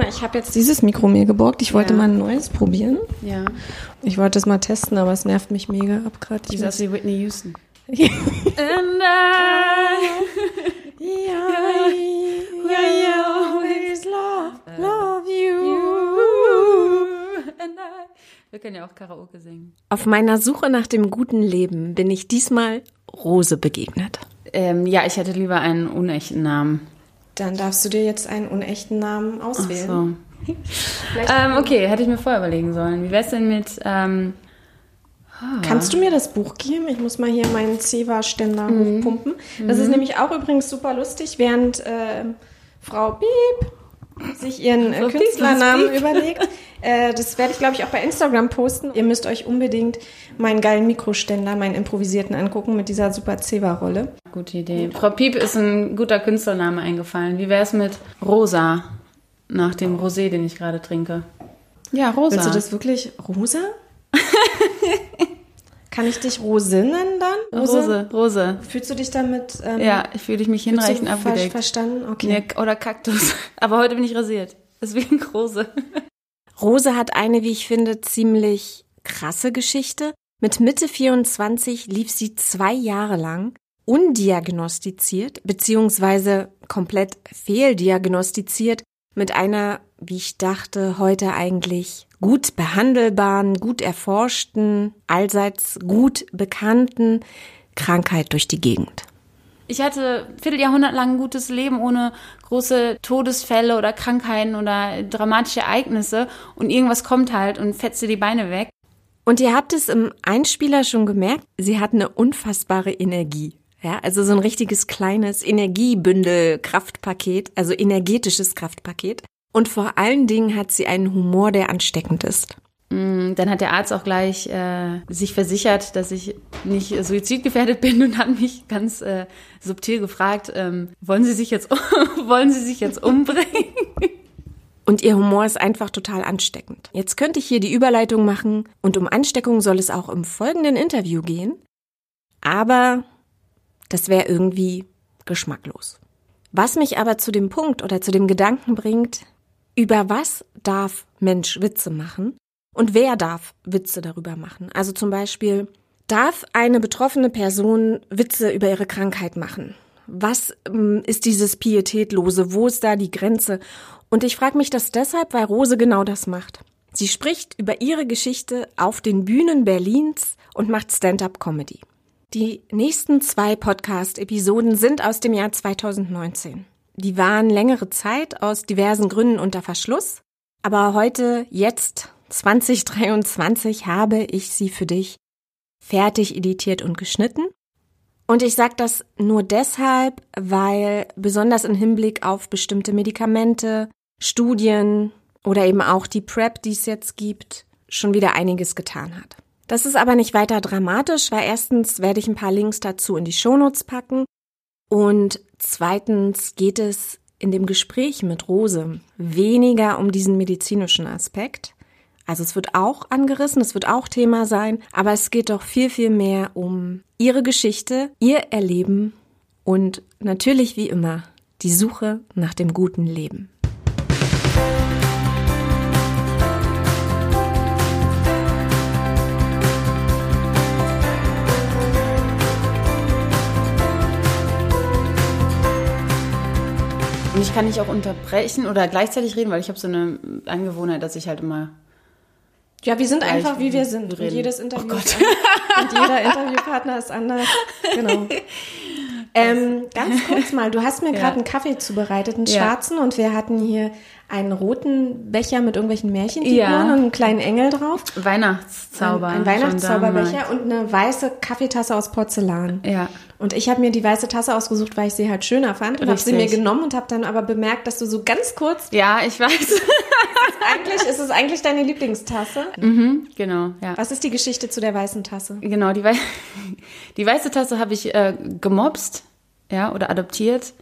mal, ich habe jetzt dieses Mikro mir geborgt. Ich wollte Ja. mal ein neues probieren. Ja. Ich wollte es mal testen, aber es nervt mich mega ab gerade. Ist aus wie Whitney Houston. And I I always love, love you. And I. Wir können ja auch Karaoke singen. Auf meiner Suche nach dem guten Leben bin ich diesmal Rose begegnet. Ähm, ja, ich hätte lieber einen unechten Namen. Dann darfst du dir jetzt einen unechten Namen Ach auswählen. so. Ähm, okay, hätte ich mir vorher überlegen sollen. Wie wär's denn mit, ähm, Kannst du mir das Buch geben? Ich muss mal hier meinen Zewa-Ständer hochpumpen. Das ist nämlich auch übrigens super lustig, während äh, Frau Piep sich ihren äh, Piep, Künstlernamen überlegt. Äh, das werde ich, glaube ich, auch bei Instagram posten. Ihr müsst euch unbedingt meinen geilen Mikroständer, meinen improvisierten angucken mit dieser super Zewa-Rolle. gute Idee. Frau Piep ist ein guter Künstlername eingefallen. Wie wär's mit Rosa? Nach dem Rosé, den ich gerade trinke. Ja, Rosa. Willst du das wirklich rosa? Kann ich dich Rose nennen dann? Rose, Rose. Fühlst du dich damit ähm, Ja, ich fühle mich du hinreichend ver abgedeckt. verstanden? Okay. Ja, oder Kaktus. Aber heute bin ich rasiert. Deswegen Rose. Rose hat eine, wie ich finde, ziemlich krasse Geschichte. Mit Mitte 24 lief sie zwei Jahre lang undiagnostiziert beziehungsweise komplett fehldiagnostiziert mit einer, wie ich dachte, heute eigentlich gut behandelbaren, gut erforschten, allseits gut bekannten Krankheit durch die Gegend. Ich hatte ein Vierteljahrhundert lang ein gutes Leben ohne große Todesfälle oder Krankheiten oder dramatische Ereignisse und irgendwas kommt halt und fetzt dir die Beine weg. Und ihr habt es im Einspieler schon gemerkt, sie hat eine unfassbare Energie. Ja, also so ein richtiges kleines Energiebündel Kraftpaket, also energetisches Kraftpaket. Und vor allen Dingen hat sie einen Humor, der ansteckend ist. Mm, Dann hat der Arzt auch gleich äh, sich versichert, dass ich nicht äh, suizidgefährdet bin und hat mich ganz äh, subtil gefragt, ähm, wollen Sie sich jetzt wollen Sie sich jetzt umbringen? Und ihr Humor ist einfach total ansteckend. Jetzt könnte ich hier die Überleitung machen und um Ansteckung soll es auch im folgenden Interview gehen. Aber das wäre irgendwie geschmacklos. Was mich aber zu dem Punkt oder zu dem Gedanken bringt, über was darf Mensch Witze machen und wer darf Witze darüber machen? Also zum Beispiel, darf eine betroffene Person Witze über ihre Krankheit machen? Was ähm, ist dieses Pietätlose? Wo ist da die Grenze? Und ich frage mich das deshalb, weil Rose genau das macht. Sie spricht über ihre Geschichte auf den Bühnen Berlins und macht Stand-up-Comedy. Die nächsten zwei Podcast-Episoden sind aus dem Jahr 2019. Die waren längere Zeit aus diversen Gründen unter Verschluss. Aber heute, jetzt, 2023, habe ich sie für dich fertig editiert und geschnitten. Und ich sage das nur deshalb, weil besonders im Hinblick auf bestimmte Medikamente, Studien oder eben auch die PrEP, die es jetzt gibt, schon wieder einiges getan hat. Das ist aber nicht weiter dramatisch, weil erstens werde ich ein paar Links dazu in die Shownotes packen und zweitens geht es in dem Gespräch mit Rose weniger um diesen medizinischen Aspekt. Also es wird auch angerissen, es wird auch Thema sein, aber es geht doch viel, viel mehr um ihre Geschichte, ihr Erleben und natürlich wie immer die Suche nach dem guten Leben. Und ich kann nicht auch unterbrechen oder gleichzeitig reden, weil ich habe so eine Angewohnheit, dass ich halt immer Ja, wir sind einfach, wie wir sind. Und jedes Interview Oh Gott. Und jeder Interviewpartner ist anders. Genau. Ähm, ganz kurz mal, du hast mir Ja. gerade einen Kaffee zubereitet, einen Ja. schwarzen, und wir hatten hier einen roten Becher mit irgendwelchen Märchenfiguren Ja. und einen kleinen Engel drauf. Weihnachtszauber. Ein, ein Weihnachtszauberbecher und eine weiße Kaffeetasse aus Porzellan. Ja. Und ich habe mir die weiße Tasse ausgesucht, weil ich sie halt schöner fand und habe sie mir genommen und habe dann aber bemerkt, dass du so ganz kurz, Ja, ich weiß. eigentlich ist es eigentlich deine Lieblingstasse. mhm, genau, ja. Was ist die Geschichte zu der weißen Tasse? Genau, die, Wei die weiße Tasse habe ich äh, gemobst, ja, oder adoptiert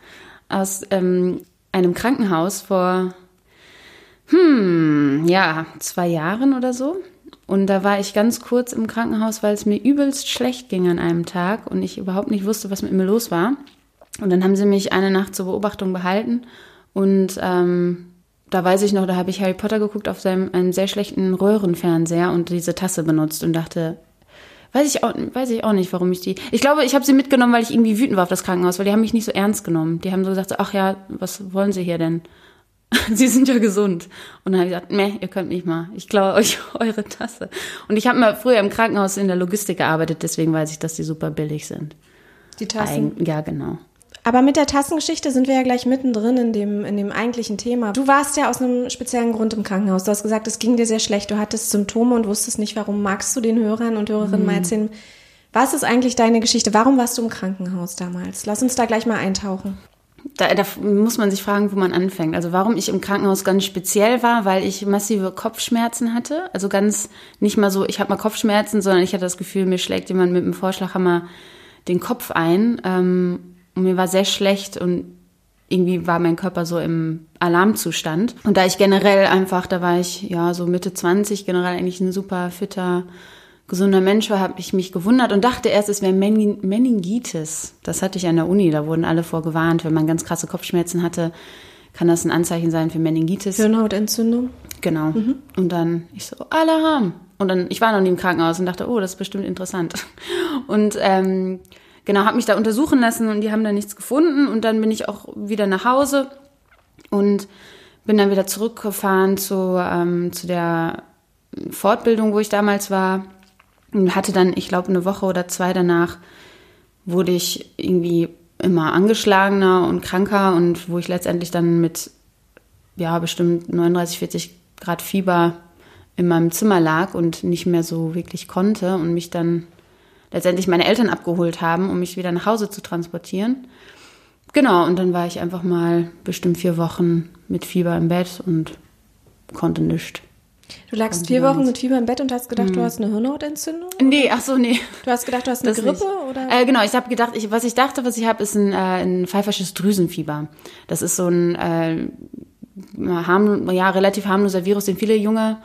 aus ähm, einem Krankenhaus vor, hm, ja, zwei Jahren oder so. Und da war ich ganz kurz im Krankenhaus, weil es mir übelst schlecht ging an einem Tag und ich überhaupt nicht wusste, was mit mir los war. Und dann haben sie mich eine Nacht zur Beobachtung behalten und ähm, da weiß ich noch, da habe ich Harry Potter geguckt auf seinem einem sehr schlechten Röhrenfernseher und diese Tasse benutzt und dachte, weiß ich auch, weiß ich auch nicht, warum ich die. Ich glaube, ich habe sie mitgenommen, weil ich irgendwie wütend war auf das Krankenhaus, weil die haben mich nicht so ernst genommen. Die haben so gesagt, ach ja, was wollen Sie hier denn? Sie sind ja gesund. Und dann habe ich gesagt, nee, ihr könnt nicht mal. Ich klaue euch eure Tasse. Und ich habe mal früher im Krankenhaus in der Logistik gearbeitet, deswegen weiß ich, dass die super billig sind. Die Tassen. Eig ja, genau. Aber mit der Tassengeschichte sind wir ja gleich mittendrin in dem, in dem eigentlichen Thema. Du warst ja aus einem speziellen Grund im Krankenhaus. Du hast gesagt, es ging dir sehr schlecht. Du hattest Symptome und wusstest nicht, warum. Magst du den Hörern und Hörerinnen mhm. mal erzählen, was ist eigentlich deine Geschichte? Warum warst du im Krankenhaus damals? Lass uns da gleich mal eintauchen. Da, da muss man sich fragen, wo man anfängt. Also warum ich im Krankenhaus ganz speziell war, weil ich massive Kopfschmerzen hatte. Also ganz nicht mal so, ich habe mal Kopfschmerzen, sondern ich hatte das Gefühl, mir schlägt jemand mit dem Vorschlaghammer den Kopf ein. Ähm, und mir war sehr schlecht und irgendwie war mein Körper so im Alarmzustand. Und da ich generell einfach, da war ich ja so Mitte 20, generell eigentlich ein super fitter, gesunder Mensch war, habe ich mich gewundert und dachte erst, es wäre Meningitis. Das hatte ich an der Uni, da wurden alle vorgewarnt, wenn man ganz krasse Kopfschmerzen hatte, kann das ein Anzeichen sein für Meningitis. Hirnhautentzündung. Genau. Mhm. Und dann, ich so, Alarm. Und dann, ich war noch nie im Krankenhaus und dachte, oh, das ist bestimmt interessant. Und ähm, genau, habe mich da untersuchen lassen und die haben da nichts gefunden. Und dann bin ich auch wieder nach Hause und bin dann wieder zurückgefahren zu, ähm, zu der Fortbildung, wo ich damals war. Und hatte dann, ich glaube, eine Woche oder zwei danach, wurde ich irgendwie immer angeschlagener und kranker und wo ich letztendlich dann mit, ja, bestimmt 39, 40 Grad Fieber in meinem Zimmer lag und nicht mehr so wirklich konnte und mich dann letztendlich meine Eltern abgeholt haben, um mich wieder nach Hause zu transportieren. Genau, und dann war ich einfach mal bestimmt vier Wochen mit Fieber im Bett und konnte nichts. Du lagst vier Wochen mit Fieber im Bett und hast gedacht, mhm. du hast eine Hirnhautentzündung? Nee, ach so, nee. Du hast gedacht, du hast eine das Grippe nicht. oder? Äh, genau, ich habe gedacht, ich, was ich dachte, was ich habe, ist ein, äh, ein pfeifersches Drüsenfieber. Das ist so ein äh, harm, ja, relativ harmloser Virus, den viele junge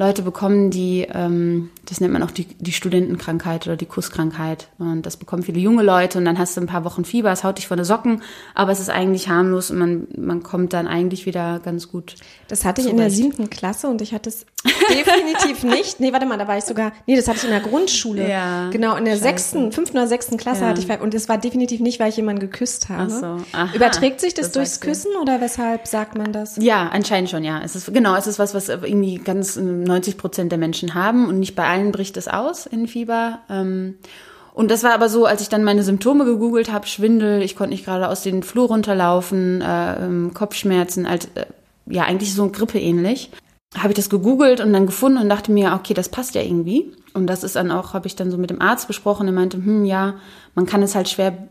Leute bekommen, die, ähm, das nennt man auch die, die Studentenkrankheit oder die Kusskrankheit. Und das bekommen viele junge Leute und dann hast du ein paar Wochen Fieber, es haut dich von den Socken, aber es ist eigentlich harmlos und man, man kommt dann eigentlich wieder ganz gut. Das hatte ich in der siebten Klasse und ich hatte es definitiv nicht. Nee, warte mal, da war ich sogar, nee, das hatte ich in der Grundschule. Ja, genau, in der scheiße. sechsten, fünften oder sechsten Klasse ja. hatte ich, und das war definitiv nicht, weil ich jemanden geküsst habe. Ach so. Aha, Überträgt sich das, das durchs Küssen oder weshalb sagt man das? Ja, anscheinend schon, ja. Es ist, genau, es ist was, was irgendwie ganz 90 Prozent der Menschen haben und nicht bei allen bricht es aus in Fieber. Ähm, und das war aber so, als ich dann meine Symptome gegoogelt habe, Schwindel, ich konnte nicht gerade aus dem Flur runterlaufen, äh, ähm, Kopfschmerzen, halt, äh, ja, eigentlich so Grippe ähnlich. Habe ich das gegoogelt und dann gefunden und dachte mir, okay, das passt ja irgendwie. Und das ist dann auch, habe ich dann so mit dem Arzt besprochen, er meinte, hm, ja, man kann es halt schwer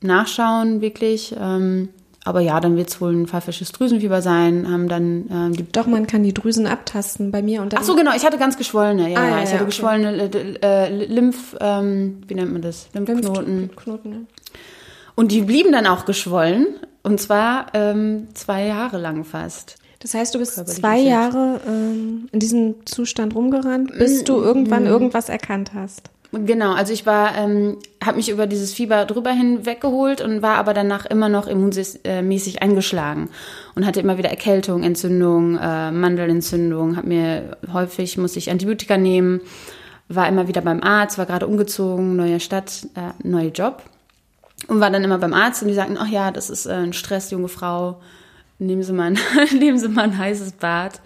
nachschauen, wirklich. Ähm, aber ja, dann wird es wohl ein pfeifisches Drüsenfieber sein. Haben dann ähm, die Doch, man kann die Drüsen abtasten bei mir. Und dann Ach so, genau. Ich hatte ganz geschwollene. Ja, ah, ja, ich ja, hatte okay. geschwollene äh, äh, Lymph, ähm, wie nennt man das? Lymphknoten. Lymphknoten ja. Und die blieben dann auch geschwollen. Und zwar ähm, zwei Jahre lang fast. Das heißt, du bist zwei Jahre ähm, in diesem Zustand rumgerannt, bis du irgendwann mm. irgendwas erkannt hast. Genau, also ich war, ähm, habe mich über dieses Fieber drüber hinweggeholt und war aber danach immer noch immunmäßig eingeschlagen und hatte immer wieder Erkältung, Entzündung, äh, Mandelentzündung, habe mir häufig muss ich Antibiotika nehmen, war immer wieder beim Arzt, war gerade umgezogen, neue Stadt, äh, neuer Job und war dann immer beim Arzt und die sagten, ach ja, das ist äh, ein Stress, junge Frau, nehmen Sie mal ein, nehmen Sie mal ein heißes Bad.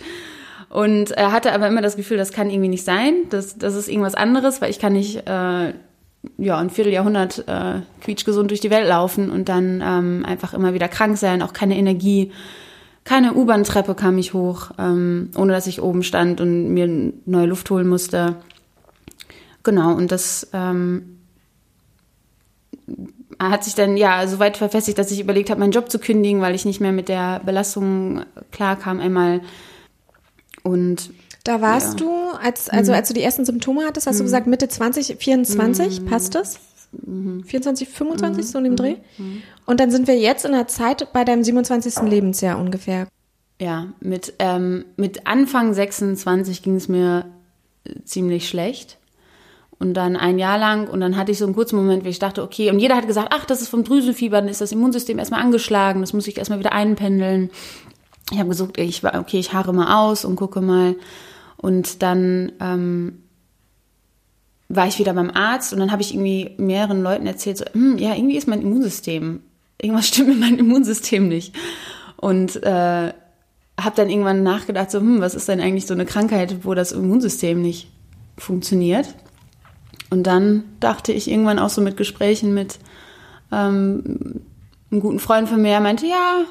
Und er hatte aber immer das Gefühl, das kann irgendwie nicht sein, das, das ist irgendwas anderes, weil ich kann nicht äh, ja, ein Vierteljahrhundert äh, quietschgesund durch die Welt laufen und dann ähm, einfach immer wieder krank sein, auch keine Energie. Keine U-Bahn-Treppe kam ich hoch, ähm, ohne dass ich oben stand und mir neue Luft holen musste. Genau, und das ähm, hat sich dann ja so weit verfestigt, dass ich überlegt habe, meinen Job zu kündigen, weil ich nicht mehr mit der Belastung klarkam. Einmal und da warst ja. du, als, also mhm. als du die ersten Symptome hattest, hast mhm. du gesagt Mitte 20, 24, mhm. passt das? 24, 25, so in dem Dreh. Und dann sind wir jetzt in der Zeit bei deinem 27. Lebensjahr ungefähr. Ja, mit, ähm, mit Anfang 26 ging es mir ziemlich schlecht. Und dann ein Jahr lang und dann hatte ich so einen kurzen Moment, wo ich dachte, okay, und jeder hat gesagt, ach, das ist vom Drüsenfieber, dann ist das Immunsystem erstmal angeschlagen, das muss ich erstmal wieder einpendeln. Ich habe gesagt, ich war okay, ich haare mal aus und gucke mal. Und dann ähm, war ich wieder beim Arzt und dann habe ich irgendwie mehreren Leuten erzählt, so, hm, ja, irgendwie ist mein Immunsystem, irgendwas stimmt mit meinem Immunsystem nicht. Und äh, habe dann irgendwann nachgedacht, so, hm, was ist denn eigentlich so eine Krankheit, wo das Immunsystem nicht funktioniert? Und dann dachte ich irgendwann auch so mit Gesprächen mit ähm, einem guten Freund von mir, er meinte, ja,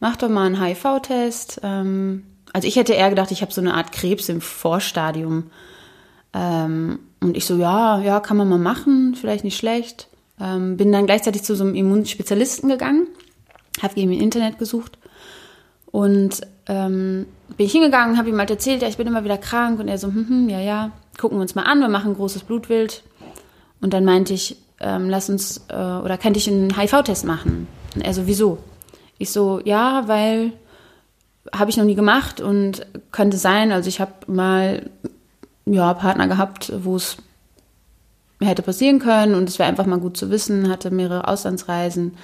mach doch mal einen HIV-Test. Ähm, also ich hätte eher gedacht, ich habe so eine Art Krebs im Vorstadium. Ähm, und ich so, ja, ja, kann man mal machen, vielleicht nicht schlecht. Ähm, bin dann gleichzeitig zu so einem Immunspezialisten gegangen, habe ihm im Internet gesucht und ähm, bin ich hingegangen, habe ihm halt erzählt, ja, ich bin immer wieder krank und er so, hm, hm, ja, ja, gucken wir uns mal an, wir machen ein großes Blutbild. Und dann meinte ich, ähm, lass uns, äh, oder könnte ich einen HIV-Test machen? Und er so, wieso? Ich so, ja, weil habe ich noch nie gemacht und könnte sein, also ich habe mal ja, Partner gehabt, wo es hätte passieren können und es wäre einfach mal gut zu wissen, hatte mehrere Auslandsreisen.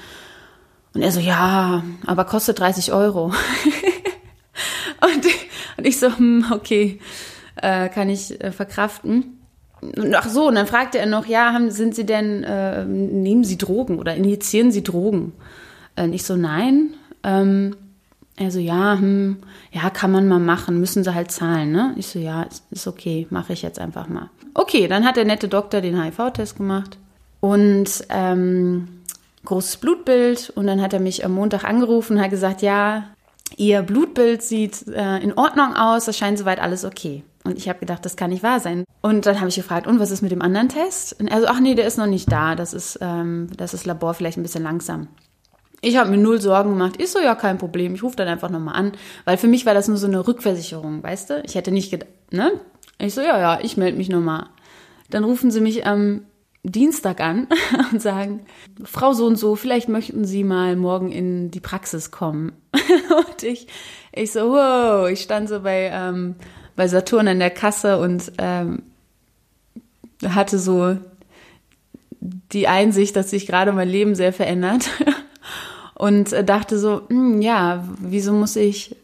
Und er so, ja, aber kostet 30 Euro. und, und, ich so, hm, okay, äh, kann ich äh, verkraften. Und ach so, und dann fragte er noch, ja, haben, sind Sie denn, äh, nehmen Sie Drogen oder injizieren Sie Drogen? Äh, und ich so, nein. Ähm, er so, ja, hm, ja, kann man mal machen, müssen sie halt zahlen, ne? Ich so, ja, ist okay, mache ich jetzt einfach mal. Okay, dann hat der nette Doktor den HIV-Test gemacht und ähm, großes Blutbild und dann hat er mich am Montag angerufen und hat gesagt, ja, ihr Blutbild sieht äh, in Ordnung aus, das scheint soweit alles okay. Und ich habe gedacht, das kann nicht wahr sein. Und dann habe ich gefragt, und was ist mit dem anderen Test? Und er so, ach nee, der ist noch nicht da, das ist, ähm, das ist Labor vielleicht ein bisschen langsam. Ich habe mir null Sorgen gemacht. Ist so, ja, kein Problem. Ich rufe dann einfach nochmal an. Weil für mich war das nur so eine Rückversicherung, weißt du? Ich hätte nicht gedacht, ne? Ich so, ja, ja, ich melde mich nochmal. Dann rufen sie mich am Dienstag an und sagen, Frau so und so, vielleicht möchten Sie mal morgen in die Praxis kommen. und ich, ich so, wow, ich stand so bei, ähm, bei Saturn an der Kasse und ähm, hatte so die Einsicht, dass sich gerade mein Leben sehr verändert und äh, dachte so, hm, ja, wieso muss ich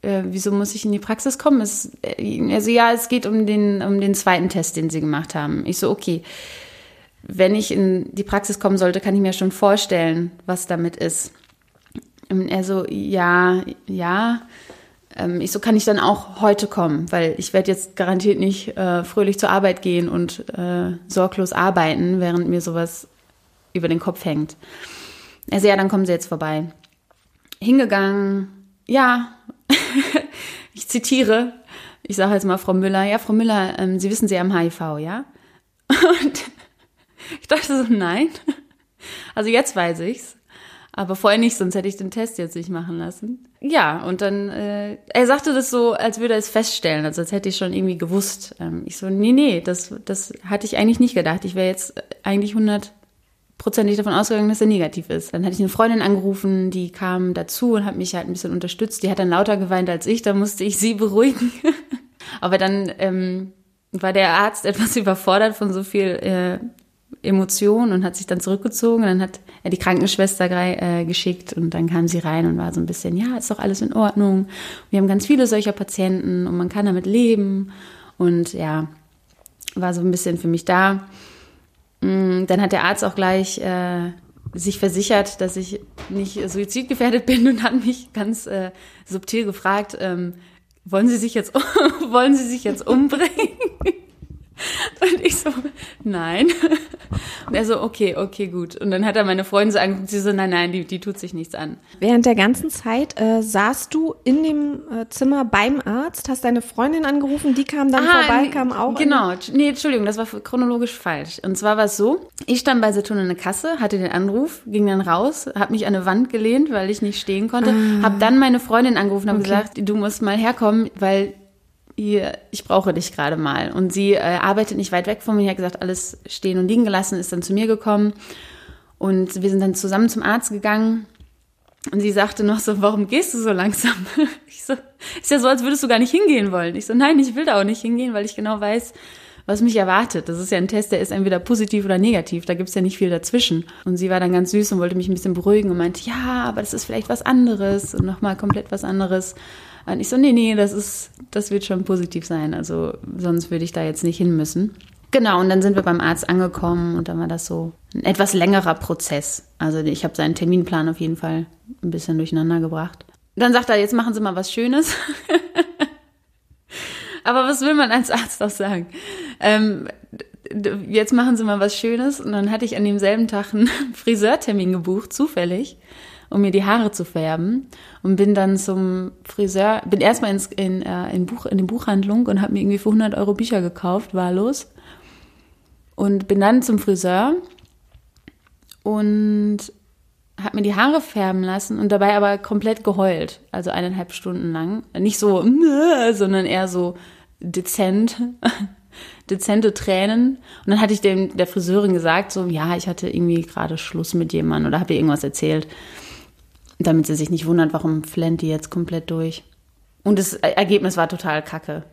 äh, wieso muss ich in die Praxis kommen? Es, äh, also ja, es geht um den, um den zweiten Test, den sie gemacht haben. Ich so, okay, wenn ich in die Praxis kommen sollte, kann ich mir schon vorstellen, was damit ist. Und er so, ja, ja. Ähm, ich so, kann ich dann auch heute kommen, weil ich werde jetzt garantiert nicht äh, fröhlich zur Arbeit gehen und äh, sorglos arbeiten, während mir sowas über den Kopf hängt. Also ja, dann kommen Sie jetzt vorbei. Hingegangen, ja, ich zitiere, ich sage jetzt mal Frau Müller, ja, Frau Müller, ähm, Sie wissen, Sie haben HIV, ja? Und ich dachte so, nein. Also jetzt weiß ich's. Aber vorher nicht, sonst hätte ich den Test jetzt nicht machen lassen. Ja, und dann, äh, er sagte das so, als würde er es feststellen, also als hätte ich schon irgendwie gewusst. Ähm, ich so, nee, nee, das, das hatte ich eigentlich nicht gedacht. Ich wäre jetzt eigentlich 100 prozentig davon ausgegangen, dass er negativ ist. Dann hatte ich eine Freundin angerufen, die kam dazu und hat mich halt ein bisschen unterstützt. Die hat dann lauter geweint als ich, da musste ich sie beruhigen. Aber dann ähm, war der Arzt etwas überfordert von so viel äh, Emotion und hat sich dann zurückgezogen. Dann hat er die Krankenschwester äh, geschickt und dann kam sie rein und war so ein bisschen, ja, ist doch alles in Ordnung. Wir haben ganz viele solcher Patienten und man kann damit leben. Und ja, war so ein bisschen für mich da. Mm, dann hat der Arzt auch gleich äh, sich versichert, dass ich nicht suizidgefährdet bin und hat mich ganz äh, subtil gefragt, ähm, wollen Sie sich jetzt wollen Sie sich jetzt umbringen? Und ich so, nein. Und er so, okay, okay, gut. Und dann hat er meine Freundin so angeguckt, sie so, nein, nein, die, die tut sich nichts an. Während der ganzen Zeit äh, saßt du in dem äh, Zimmer beim Arzt, hast deine Freundin angerufen, die kam dann ah, vorbei, kam auch. Genau, nee, Entschuldigung, das war chronologisch falsch. Und zwar war es so, ich stand bei Saturn in der Kasse, hatte den Anruf, ging dann raus, habe mich an eine Wand gelehnt, weil ich nicht stehen konnte, ah. habe dann meine Freundin angerufen und okay. gesagt, du musst mal herkommen, weil ich brauche dich gerade mal. Und sie äh, arbeitet nicht weit weg von mir, hat gesagt, alles stehen und liegen gelassen, ist dann zu mir gekommen. Und wir sind dann zusammen zum Arzt gegangen. Und sie sagte noch so, warum gehst du so langsam? Ich so, ist ja so, als würdest du gar nicht hingehen wollen. Ich so, nein, ich will da auch nicht hingehen, weil ich genau weiß, was mich erwartet. Das ist ja ein Test, der ist entweder positiv oder negativ. Da gibt's ja nicht viel dazwischen. Und sie war dann ganz süß und wollte mich ein bisschen beruhigen und meinte, ja, aber das ist vielleicht was anderes und nochmal komplett was anderes. Und ich so, nee, nee, das ist, das wird schon positiv sein. Also sonst würde ich da jetzt nicht hin müssen. Genau, und dann sind wir beim Arzt angekommen und dann war das so ein etwas längerer Prozess. Also ich habe seinen Terminplan auf jeden Fall ein bisschen durcheinander gebracht. Dann sagt er, jetzt machen Sie mal was Schönes. Aber was will man als Arzt auch sagen? Ähm, jetzt machen Sie mal was Schönes. Und dann hatte ich an demselben Tag einen Friseurtermin gebucht, zufällig, um mir die Haare zu färben. Und bin dann zum Friseur, bin erstmal ins, in, äh, in, Buch, in die Buchhandlung und habe mir irgendwie für 100 Euro Bücher gekauft, wahllos. Und bin dann zum Friseur und habe mir die Haare färben lassen und dabei aber komplett geheult, also eineinhalb Stunden lang. Nicht so, sondern eher so dezent, dezente Tränen. Und dann hatte ich dem der Friseurin gesagt, so ja, ich hatte irgendwie gerade Schluss mit jemandem oder habe ihr irgendwas erzählt, damit sie sich nicht wundert, warum flennt die jetzt komplett durch. Und das Ergebnis war total kacke.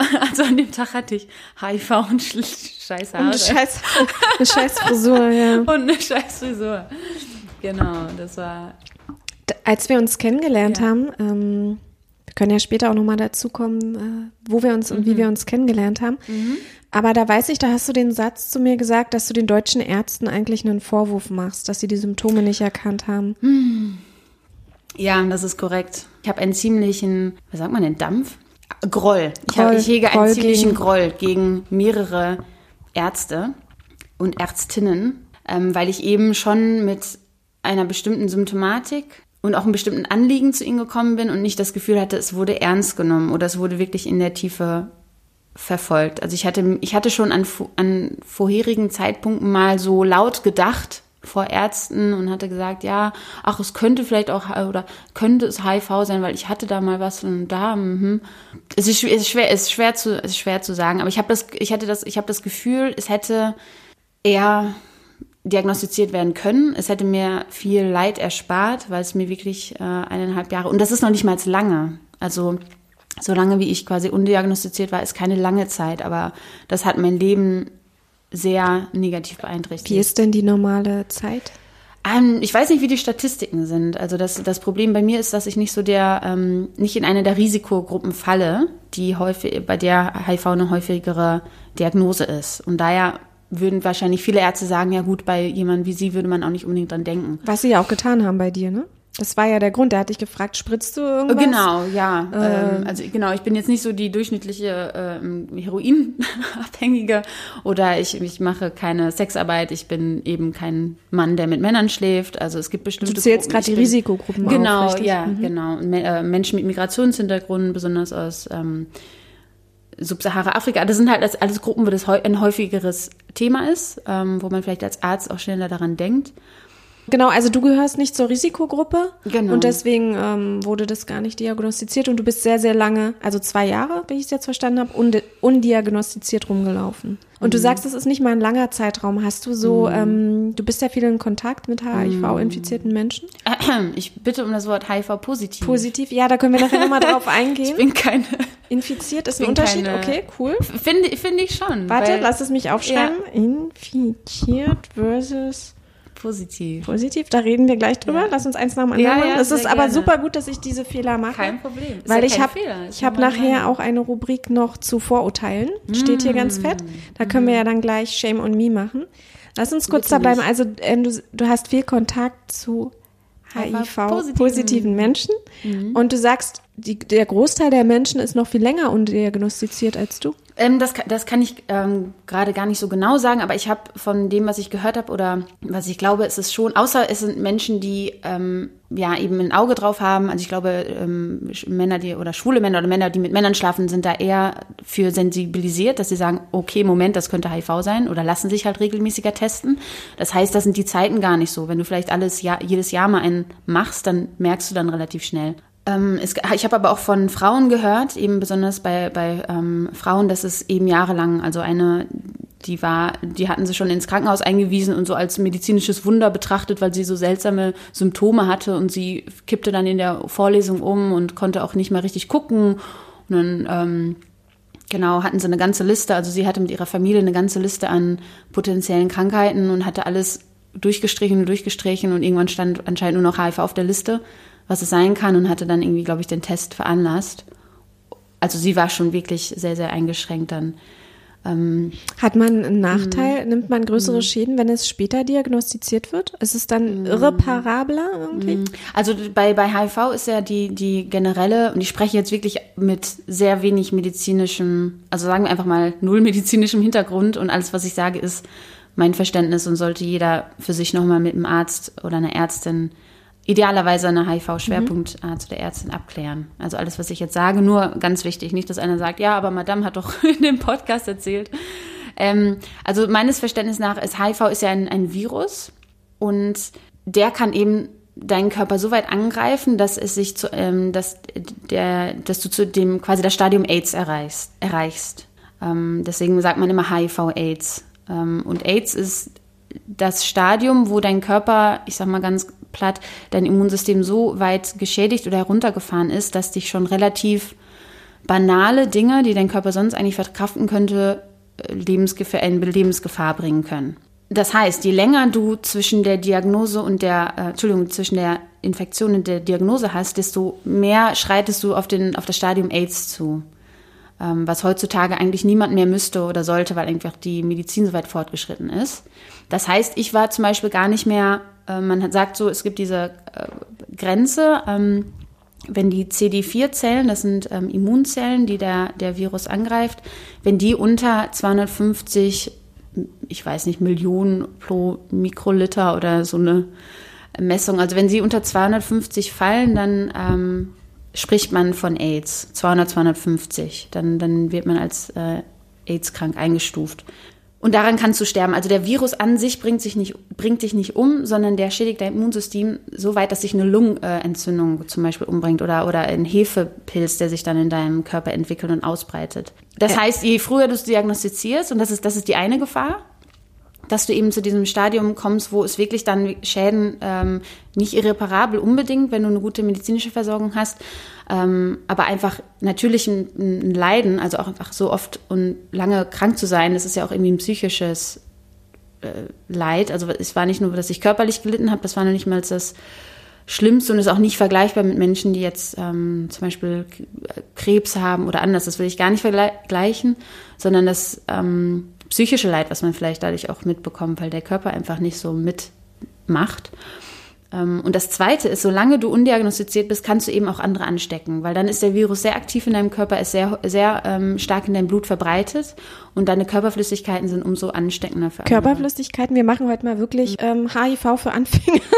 Also an dem Tag hatte ich HIV und scheiß Haare. Und eine scheiß, eine scheiß Frisur, ja. Und eine scheiß Frisur. Genau, das war. Als wir uns kennengelernt ja. haben, ähm, wir können ja später auch nochmal dazu kommen, äh, wo wir uns mhm. und wie mhm. wir uns kennengelernt haben. Mhm. Aber da weiß ich, da hast du den Satz zu mir gesagt, dass du den deutschen Ärzten eigentlich einen Vorwurf machst, dass sie die Symptome nicht erkannt haben. Hm. Ja, das ist korrekt. Ich habe einen ziemlichen, was sagt man denn, Dampf? Groll. Ich, Groll, hab, ich hege Groll einen ziemlichen gegen. Groll gegen mehrere Ärzte und Ärztinnen, ähm, weil ich eben schon mit einer bestimmten Symptomatik und auch einem bestimmten Anliegen zu ihnen gekommen bin und nicht das Gefühl hatte, es wurde ernst genommen oder es wurde wirklich in der Tiefe verfolgt. Also ich hatte, ich hatte schon an, an vorherigen Zeitpunkten mal so laut gedacht, vor Ärzten und hatte gesagt, ja, ach, es könnte vielleicht auch oder könnte es HIV sein, weil ich hatte da mal was und da. Mhm. Es, ist, es ist schwer, es ist schwer zu, es ist schwer zu sagen. Aber ich habe das, ich hatte das, ich habe das Gefühl, es hätte eher diagnostiziert werden können. Es hätte mir viel Leid erspart, weil es mir wirklich äh, eineinhalb Jahre und das ist noch nicht mal lange. Also so lange wie ich quasi undiagnostiziert war, ist keine lange Zeit, aber das hat mein Leben sehr negativ beeinträchtigt. Wie ist denn die normale Zeit? Ähm, ich weiß nicht, wie die Statistiken sind. Also das, das Problem bei mir ist, dass ich nicht so der, ähm, nicht in eine der Risikogruppen falle, die häufig, bei der HIV eine häufigere Diagnose ist. Und daher würden wahrscheinlich viele Ärzte sagen, ja gut, bei jemandem wie Sie würde man auch nicht unbedingt dran denken. Was Sie ja auch getan haben bei dir, ne? Das war ja der Grund. Der hat dich gefragt, spritzt du irgendwas? Genau, ja. Ähm. also genau, ich bin jetzt nicht so die durchschnittliche ähm, Heroinabhängige oder ich, ich mache keine Sexarbeit. Ich bin eben kein Mann, der mit Männern schläft. Also es gibt bestimmte. Du zählst gerade die bin, Risikogruppen Genau, auf, ja, mhm. genau. Äh, Menschen mit Migrationshintergrund, besonders aus ähm, Subsahara-Afrika. Das sind halt alles Gruppen, wo das ein häufigeres Thema ist, ähm, wo man vielleicht als Arzt auch schneller daran denkt. Genau, also du gehörst nicht zur Risikogruppe genau. und deswegen ähm, wurde das gar nicht diagnostiziert und du bist sehr, sehr lange, also zwei Jahre, wie ich es jetzt verstanden habe, und, undiagnostiziert rumgelaufen. Und mhm. du sagst, das ist nicht mal ein langer Zeitraum. Hast du so, mhm. ähm, du bist ja viel in Kontakt mit HIV-infizierten Menschen? Ich bitte um das Wort HIV-positiv. Positiv, ja, da können wir nachher nochmal drauf eingehen. Ich bin keine. Infiziert ist ein Unterschied, keine, okay, cool. Finde find ich schon. Warte, lass es mich aufschreiben. Ja. Infiziert versus Positiv. Positiv, da reden wir gleich drüber. Ja. Lass uns eins nach dem anderen ja, machen. Ja, es ist aber gerne. super gut, dass ich diese Fehler mache. Kein Problem. Ist weil ich habe ich habe nachher auch eine Rubrik noch zu Vorurteilen. Steht hier ganz fett. Da können wir ja dann gleich Shame on Me machen. Lass uns kurz da bleiben. Also ähm, du, du hast viel Kontakt zu HIV-positiven Menschen mhm. und du sagst, die, der Großteil der Menschen ist noch viel länger undiagnostiziert als du. Ähm, das, das kann ich ähm, gerade gar nicht so genau sagen, aber ich habe von dem, was ich gehört habe oder was ich glaube, ist es schon, außer es sind Menschen, die ähm, ja eben ein Auge drauf haben. Also ich glaube, ähm, Männer, die oder schwule Männer oder Männer, die mit Männern schlafen, sind da eher für sensibilisiert, dass sie sagen, okay, Moment, das könnte HIV sein oder lassen sich halt regelmäßiger testen. Das heißt, das sind die Zeiten gar nicht so. Wenn du vielleicht alles Jahr, jedes Jahr mal einen machst, dann merkst du dann relativ schnell. Ähm, es, ich habe aber auch von Frauen gehört, eben besonders bei, bei ähm, Frauen, dass es eben jahrelang, also eine, die war, die hatten sie schon ins Krankenhaus eingewiesen und so als medizinisches Wunder betrachtet, weil sie so seltsame Symptome hatte und sie kippte dann in der Vorlesung um und konnte auch nicht mehr richtig gucken. Und dann ähm, genau, hatten sie eine ganze Liste. Also sie hatte mit ihrer Familie eine ganze Liste an potenziellen Krankheiten und hatte alles durchgestrichen und durchgestrichen und irgendwann stand anscheinend nur noch HIV auf der Liste, was es sein kann und hatte dann irgendwie, glaube ich, den Test veranlasst. Also sie war schon wirklich sehr, sehr eingeschränkt dann. Ähm, Hat man einen Nachteil? Mm, Nimmt man größere mm. Schäden, wenn es später diagnostiziert wird? Ist es dann mm. irreparabler irgendwie? Also bei, bei HIV ist ja die, die generelle, und ich spreche jetzt wirklich mit sehr wenig medizinischem, also sagen wir einfach mal null medizinischem Hintergrund und alles, was ich sage, ist mein Verständnis und sollte jeder für sich nochmal mit einem Arzt oder einer Ärztin idealerweise eine HIV-Schwerpunktarzt oder Ärztin abklären. Also alles, was ich jetzt sage, nur ganz wichtig, nicht, dass einer sagt, ja, aber Madame hat doch in dem Podcast erzählt. Ähm, also meines Verständnisses nach ist HIV ist ja ein, ein Virus und der kann eben deinen Körper so weit angreifen, dass es sich zu, ähm, dass der, dass du zu dem quasi das Stadium AIDS erreichst. erreichst. Ähm, deswegen sagt man immer HIV-AIDS. Ähm, und AIDS ist das Stadium, wo dein Körper, ich sag mal ganz platt, dein Immunsystem so weit geschädigt oder heruntergefahren ist, dass dich schon relativ banale Dinge, die dein Körper sonst eigentlich verkraften könnte, äh, Lebensgefahr, in Lebensgefahr bringen können. Das heißt, je länger du zwischen der Diagnose und der, äh, Entschuldigung, zwischen der Infektion und der Diagnose hast, desto mehr schreitest du auf, den, auf das Stadium AIDS zu was heutzutage eigentlich niemand mehr müsste oder sollte, weil einfach die Medizin so weit fortgeschritten ist. Das heißt, ich war zum Beispiel gar nicht mehr, äh, man sagt so, es gibt diese äh, Grenze, ähm, wenn die CD4-Zellen, das sind ähm, Immunzellen, die der, der Virus angreift, wenn die unter 250, ich weiß nicht, Millionen pro Mikroliter oder so eine Messung, also wenn sie unter 250 fallen, dann ähm, spricht man von AIDS, 200, 250. Dann, dann wird man als äh, AIDS-krank eingestuft. Und daran kannst du sterben. Also der Virus an sich bringt, sich nicht, bringt dich nicht um, sondern der schädigt dein Immunsystem so weit, dass sich eine Lungenentzündung zum Beispiel umbringt oder, oder ein Hefepilz, der sich dann in deinem Körper entwickelt und ausbreitet. Das heißt, je früher du es diagnostizierst, und das ist, das ist die eine Gefahr, dass du eben zu diesem Stadium kommst, wo es wirklich dann Schäden ähm, nicht irreparabel unbedingt, wenn du eine gute medizinische Versorgung hast, ähm, aber einfach natürlich ein, ein, Leiden, also auch einfach so oft und lange krank zu sein, das ist ja auch irgendwie ein psychisches äh, Leid. Also es war nicht nur, dass ich körperlich gelitten habe, das war noch nicht mal das Schlimmste und ist auch nicht vergleichbar mit Menschen, die jetzt ähm, zum Beispiel Krebs haben oder anders. Das will ich gar nicht vergleichen, sondern das ähm, psychische Leid, was man vielleicht dadurch auch mitbekommt, weil der Körper einfach nicht so mitmacht. Ähm, und das Zweite ist, solange du undiagnostiziert bist, kannst du eben auch andere anstecken, weil dann ist der Virus sehr aktiv in deinem Körper, ist sehr, sehr ähm, stark in deinem Blut verbreitet und deine Körperflüssigkeiten sind umso ansteckender für andere. Körperflüssigkeiten, wir machen heute mal wirklich ähm, HIV für Anfänger.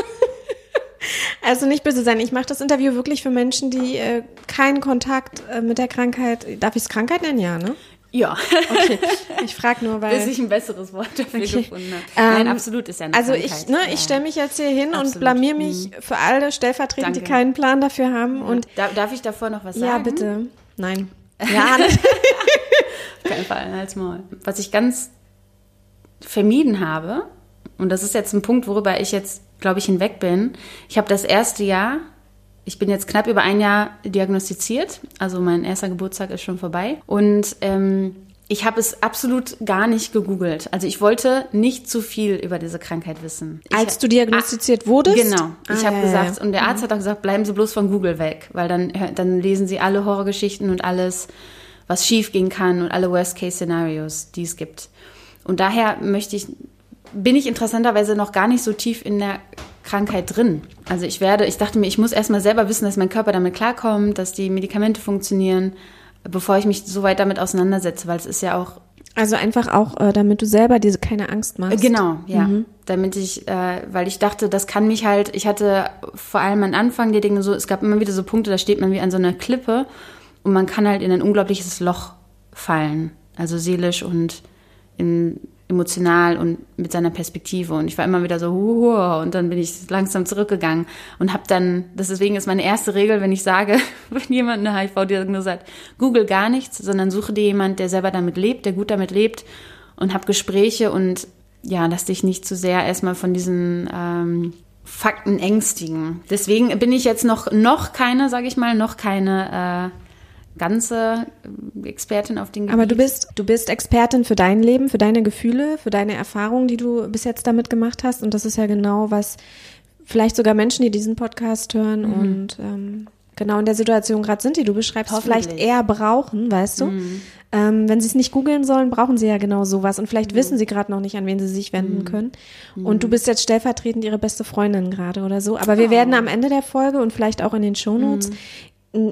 Also nicht böse sein. Ich mache das Interview wirklich für Menschen, die äh, keinen Kontakt äh, mit der Krankheit, darf ich es Krankheit nennen? Ja, ne? Ja. Okay. Ich frage nur, weil. Bis ich ein besseres Wort dafür okay. gefunden habe. Nein, ähm, absolut ist ja eine Also ich, ne, ich stelle mich jetzt hier hin absolut. und blamier mich mhm. für alle stellvertretend, die keinen Plan dafür haben. Und darf ich davor noch was sagen? Ja, bitte. Nein. Ja, kein Fall, halt's mal. Was ich ganz vermieden habe, und das ist jetzt ein Punkt, worüber ich jetzt, glaube ich, hinweg bin. Ich habe das erste Jahr ich bin jetzt knapp über ein Jahr diagnostiziert, also mein erster Geburtstag ist schon vorbei. Und ähm, ich habe es absolut gar nicht gegoogelt. Also ich wollte nicht zu viel über diese Krankheit wissen. Ich, Als du diagnostiziert wurdest? Genau. Ich ah, habe ja, gesagt, ja. und der Arzt mhm. hat auch gesagt, bleiben Sie bloß von Google weg, weil dann, dann lesen Sie alle Horrorgeschichten und alles, was schief gehen kann und alle Worst-Case-Szenarios, die es gibt. Und daher möchte ich, bin ich interessanterweise noch gar nicht so tief in der Krankheit drin. Also ich werde, ich dachte mir, ich muss erstmal selber wissen, dass mein Körper damit klarkommt, dass die Medikamente funktionieren, bevor ich mich so weit damit auseinandersetze, weil es ist ja auch. Also einfach auch, äh, damit du selber diese keine Angst machst. Genau, ja. Mhm. Damit ich, äh, weil ich dachte, das kann mich halt, ich hatte vor allem am Anfang die Dinge so, es gab immer wieder so Punkte, da steht man wie an so einer Klippe und man kann halt in ein unglaubliches Loch fallen. Also seelisch und in emotional und mit seiner Perspektive. Und ich war immer wieder so, huhu, und dann bin ich langsam zurückgegangen und habe dann, deswegen ist meine erste Regel, wenn ich sage, wenn jemand eine HIV-Diagnose hat, google gar nichts, sondern suche dir jemand, der selber damit lebt, der gut damit lebt und hab Gespräche und ja, lass dich nicht zu sehr erstmal von diesen ähm, Fakten ängstigen. Deswegen bin ich jetzt noch, noch keine, sage ich mal, noch keine äh, ganze äh, Expertin auf den Gebiet. Aber du bist, du bist Expertin für dein Leben, für deine Gefühle, für deine Erfahrungen, die du bis jetzt damit gemacht hast. Und das ist ja genau was, vielleicht sogar Menschen, die diesen Podcast hören mhm. und ähm, genau in der Situation gerade sind, die du beschreibst, vielleicht eher brauchen, weißt du? Mhm. Ähm, wenn sie es nicht googeln sollen, brauchen sie ja genau sowas. Und vielleicht mhm. wissen sie gerade noch nicht, an wen sie sich wenden mhm. können. Und du mhm. bist jetzt stellvertretend ihre beste Freundin gerade oder so. Aber wir oh. werden am Ende der Folge und vielleicht auch in den Shownotes mhm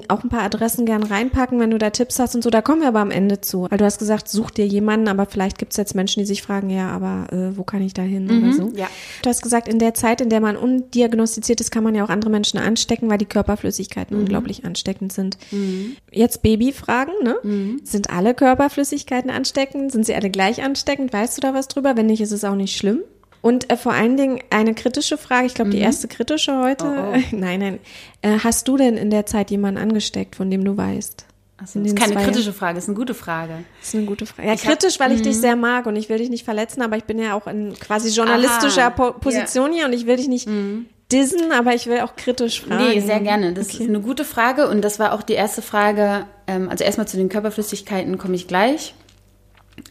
auch ein paar Adressen gern reinpacken, wenn du da Tipps hast und so. Da kommen wir aber am Ende zu. Weil du hast gesagt, such dir jemanden, aber vielleicht gibt es jetzt Menschen, die sich fragen, ja, aber äh, wo kann ich da hin mhm, oder so. Ja. Du hast gesagt, in der Zeit, in der man undiagnostiziert ist, kann man ja auch andere Menschen anstecken, weil die Körperflüssigkeiten mhm. unglaublich ansteckend sind. Mhm. Jetzt Babyfragen, ne? Mhm. Sind alle Körperflüssigkeiten ansteckend? Sind sie alle gleich ansteckend? Weißt du da was drüber? Wenn nicht, ist es auch nicht schlimm. Und äh, vor allen Dingen eine kritische Frage, ich glaube, mhm. die erste kritische heute. Oh, oh. Nein, nein. Äh, hast du denn in der Zeit jemanden angesteckt, von dem du weißt? Also, das ist keine kritische Frage, das ist eine gute Frage. Das ist eine gute Frage. Ja, ich kritisch, hab, weil ich dich mhm. sehr mag und ich will dich nicht verletzen, aber ich bin ja auch in quasi journalistischer Aha, Position ja. hier und ich will dich nicht mhm. dissen, aber ich will auch kritisch fragen. Nee, sehr gerne. Das okay. ist eine gute Frage und das war auch die erste Frage. Ähm, also erstmal zu den Körperflüssigkeiten komme ich gleich.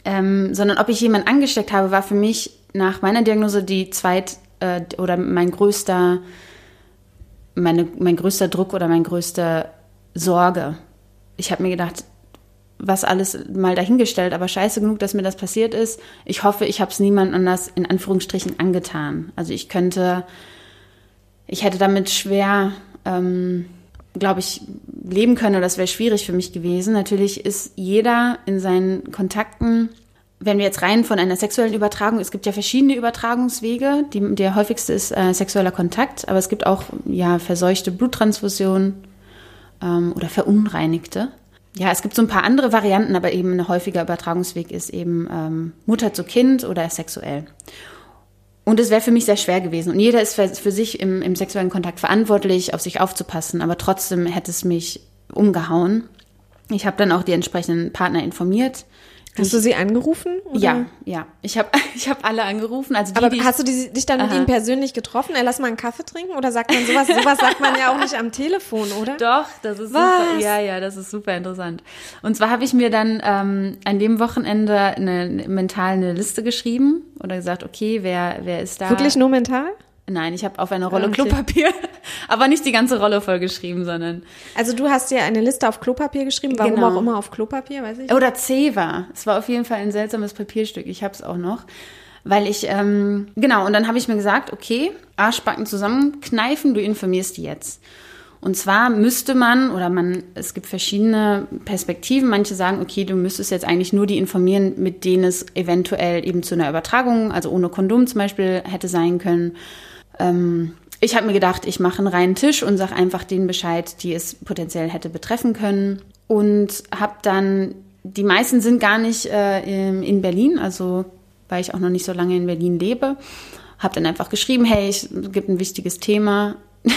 Ähm, sondern ob ich jemanden angesteckt habe, war für mich nach meiner Diagnose die zweit äh, oder mein größter, meine, mein größter Druck oder mein größter Sorge. Ich habe mir gedacht, was alles mal dahingestellt, aber scheiße genug, dass mir das passiert ist. Ich hoffe, ich habe es niemand anders in Anführungsstrichen angetan. Also ich könnte, ich hätte damit schwer, ähm, glaube ich, leben können oder das wäre schwierig für mich gewesen. Natürlich ist jeder in seinen Kontakten wenn wir jetzt rein von einer sexuellen Übertragung, es gibt ja verschiedene Übertragungswege. Die, der häufigste ist äh, sexueller Kontakt, aber es gibt auch ja verseuchte Bluttransfusion ähm, oder verunreinigte. Ja, es gibt so ein paar andere Varianten, aber eben ein häufiger Übertragungsweg ist eben ähm, Mutter zu Kind oder sexuell. Und es wäre für mich sehr schwer gewesen. Und jeder ist für, für sich im, im sexuellen Kontakt verantwortlich, auf sich aufzupassen, aber trotzdem hätte es mich umgehauen. Ich habe dann auch die entsprechenden Partner informiert Hast du sie angerufen? Oder? Ja, ja. Ich habe ich hab alle angerufen. Also die, Aber die hast du die, dich dann mit ihnen persönlich getroffen? Er lass mal einen Kaffee trinken? Oder sagt man sowas? sowas sagt man ja auch nicht am Telefon, oder? Doch, das ist Was? super. Ja, ja, das ist super interessant. Und zwar habe ich mir dann ähm, an dem Wochenende eine, mental eine Liste geschrieben oder gesagt, okay, wer, wer ist da? Wirklich nur mental? Nein, ich habe auf eine Rolle okay. Klopapier, aber nicht die ganze Rolle voll geschrieben, sondern. Also du hast dir eine Liste auf Klopapier geschrieben, warum genau. auch immer auf Klopapier, weiß ich. Oder Zewa. Es war auf jeden Fall ein seltsames Papierstück. Ich habe es auch noch, weil ich ähm, genau. Und dann habe ich mir gesagt, okay, Arschbacken zusammenkneifen, du informierst die jetzt. Und zwar müsste man, oder man, es gibt verschiedene Perspektiven. Manche sagen, okay, du müsstest jetzt eigentlich nur die informieren, mit denen es eventuell eben zu einer Übertragung, also ohne Kondom zum Beispiel, hätte sein können ähm, ich habe mir gedacht, ich mache einen reinen Tisch und sage einfach denen Bescheid, die es potenziell hätte betreffen können. Und habe dann, die meisten sind gar nicht äh, in Berlin, also weil ich auch noch nicht so lange in Berlin lebe. Habe dann einfach geschrieben, hey, es gibt ein wichtiges Thema.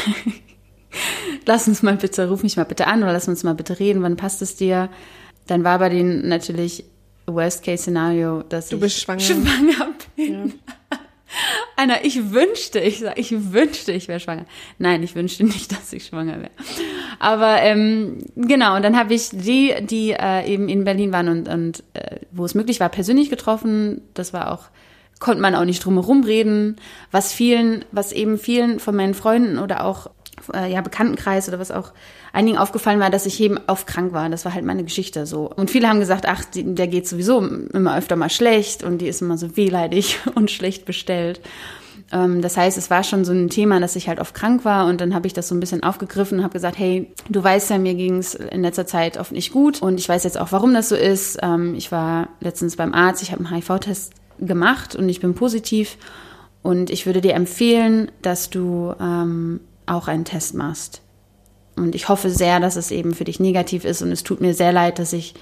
lass uns mal bitte, ruf mich mal bitte an oder lass uns mal bitte reden, wann passt es dir? Dann war bei denen natürlich Worst-Case-Szenario, dass du ich schwanger, schwanger bin. Ja. Einer, ich wünschte, ich sag, ich wünschte, ich wäre schwanger. Nein, ich wünschte nicht, dass ich schwanger wäre. Aber ähm, genau, und dann habe ich die, die äh, eben in Berlin waren und, und äh, wo es möglich war, persönlich getroffen. Das war auch, konnte man auch nicht drum herum reden. Was vielen, was eben vielen von meinen Freunden oder auch ja, Bekanntenkreis oder was auch einigen aufgefallen war, dass ich eben oft krank war. Das war halt meine Geschichte so. Und viele haben gesagt, ach, die, der geht sowieso immer öfter mal schlecht und die ist immer so wehleidig und schlecht bestellt. Ähm, das heißt, es war schon so ein Thema, dass ich halt oft krank war und dann habe ich das so ein bisschen aufgegriffen und habe gesagt, hey, du weißt ja, mir ging es in letzter Zeit oft nicht gut und ich weiß jetzt auch, warum das so ist. Ähm, ich war letztens beim Arzt, ich habe einen HIV-Test gemacht und ich bin positiv und ich würde dir empfehlen, dass du ähm, auch einen Test machst. Und ich hoffe sehr, dass es eben für dich negativ ist. Und es tut mir sehr leid, dass ich,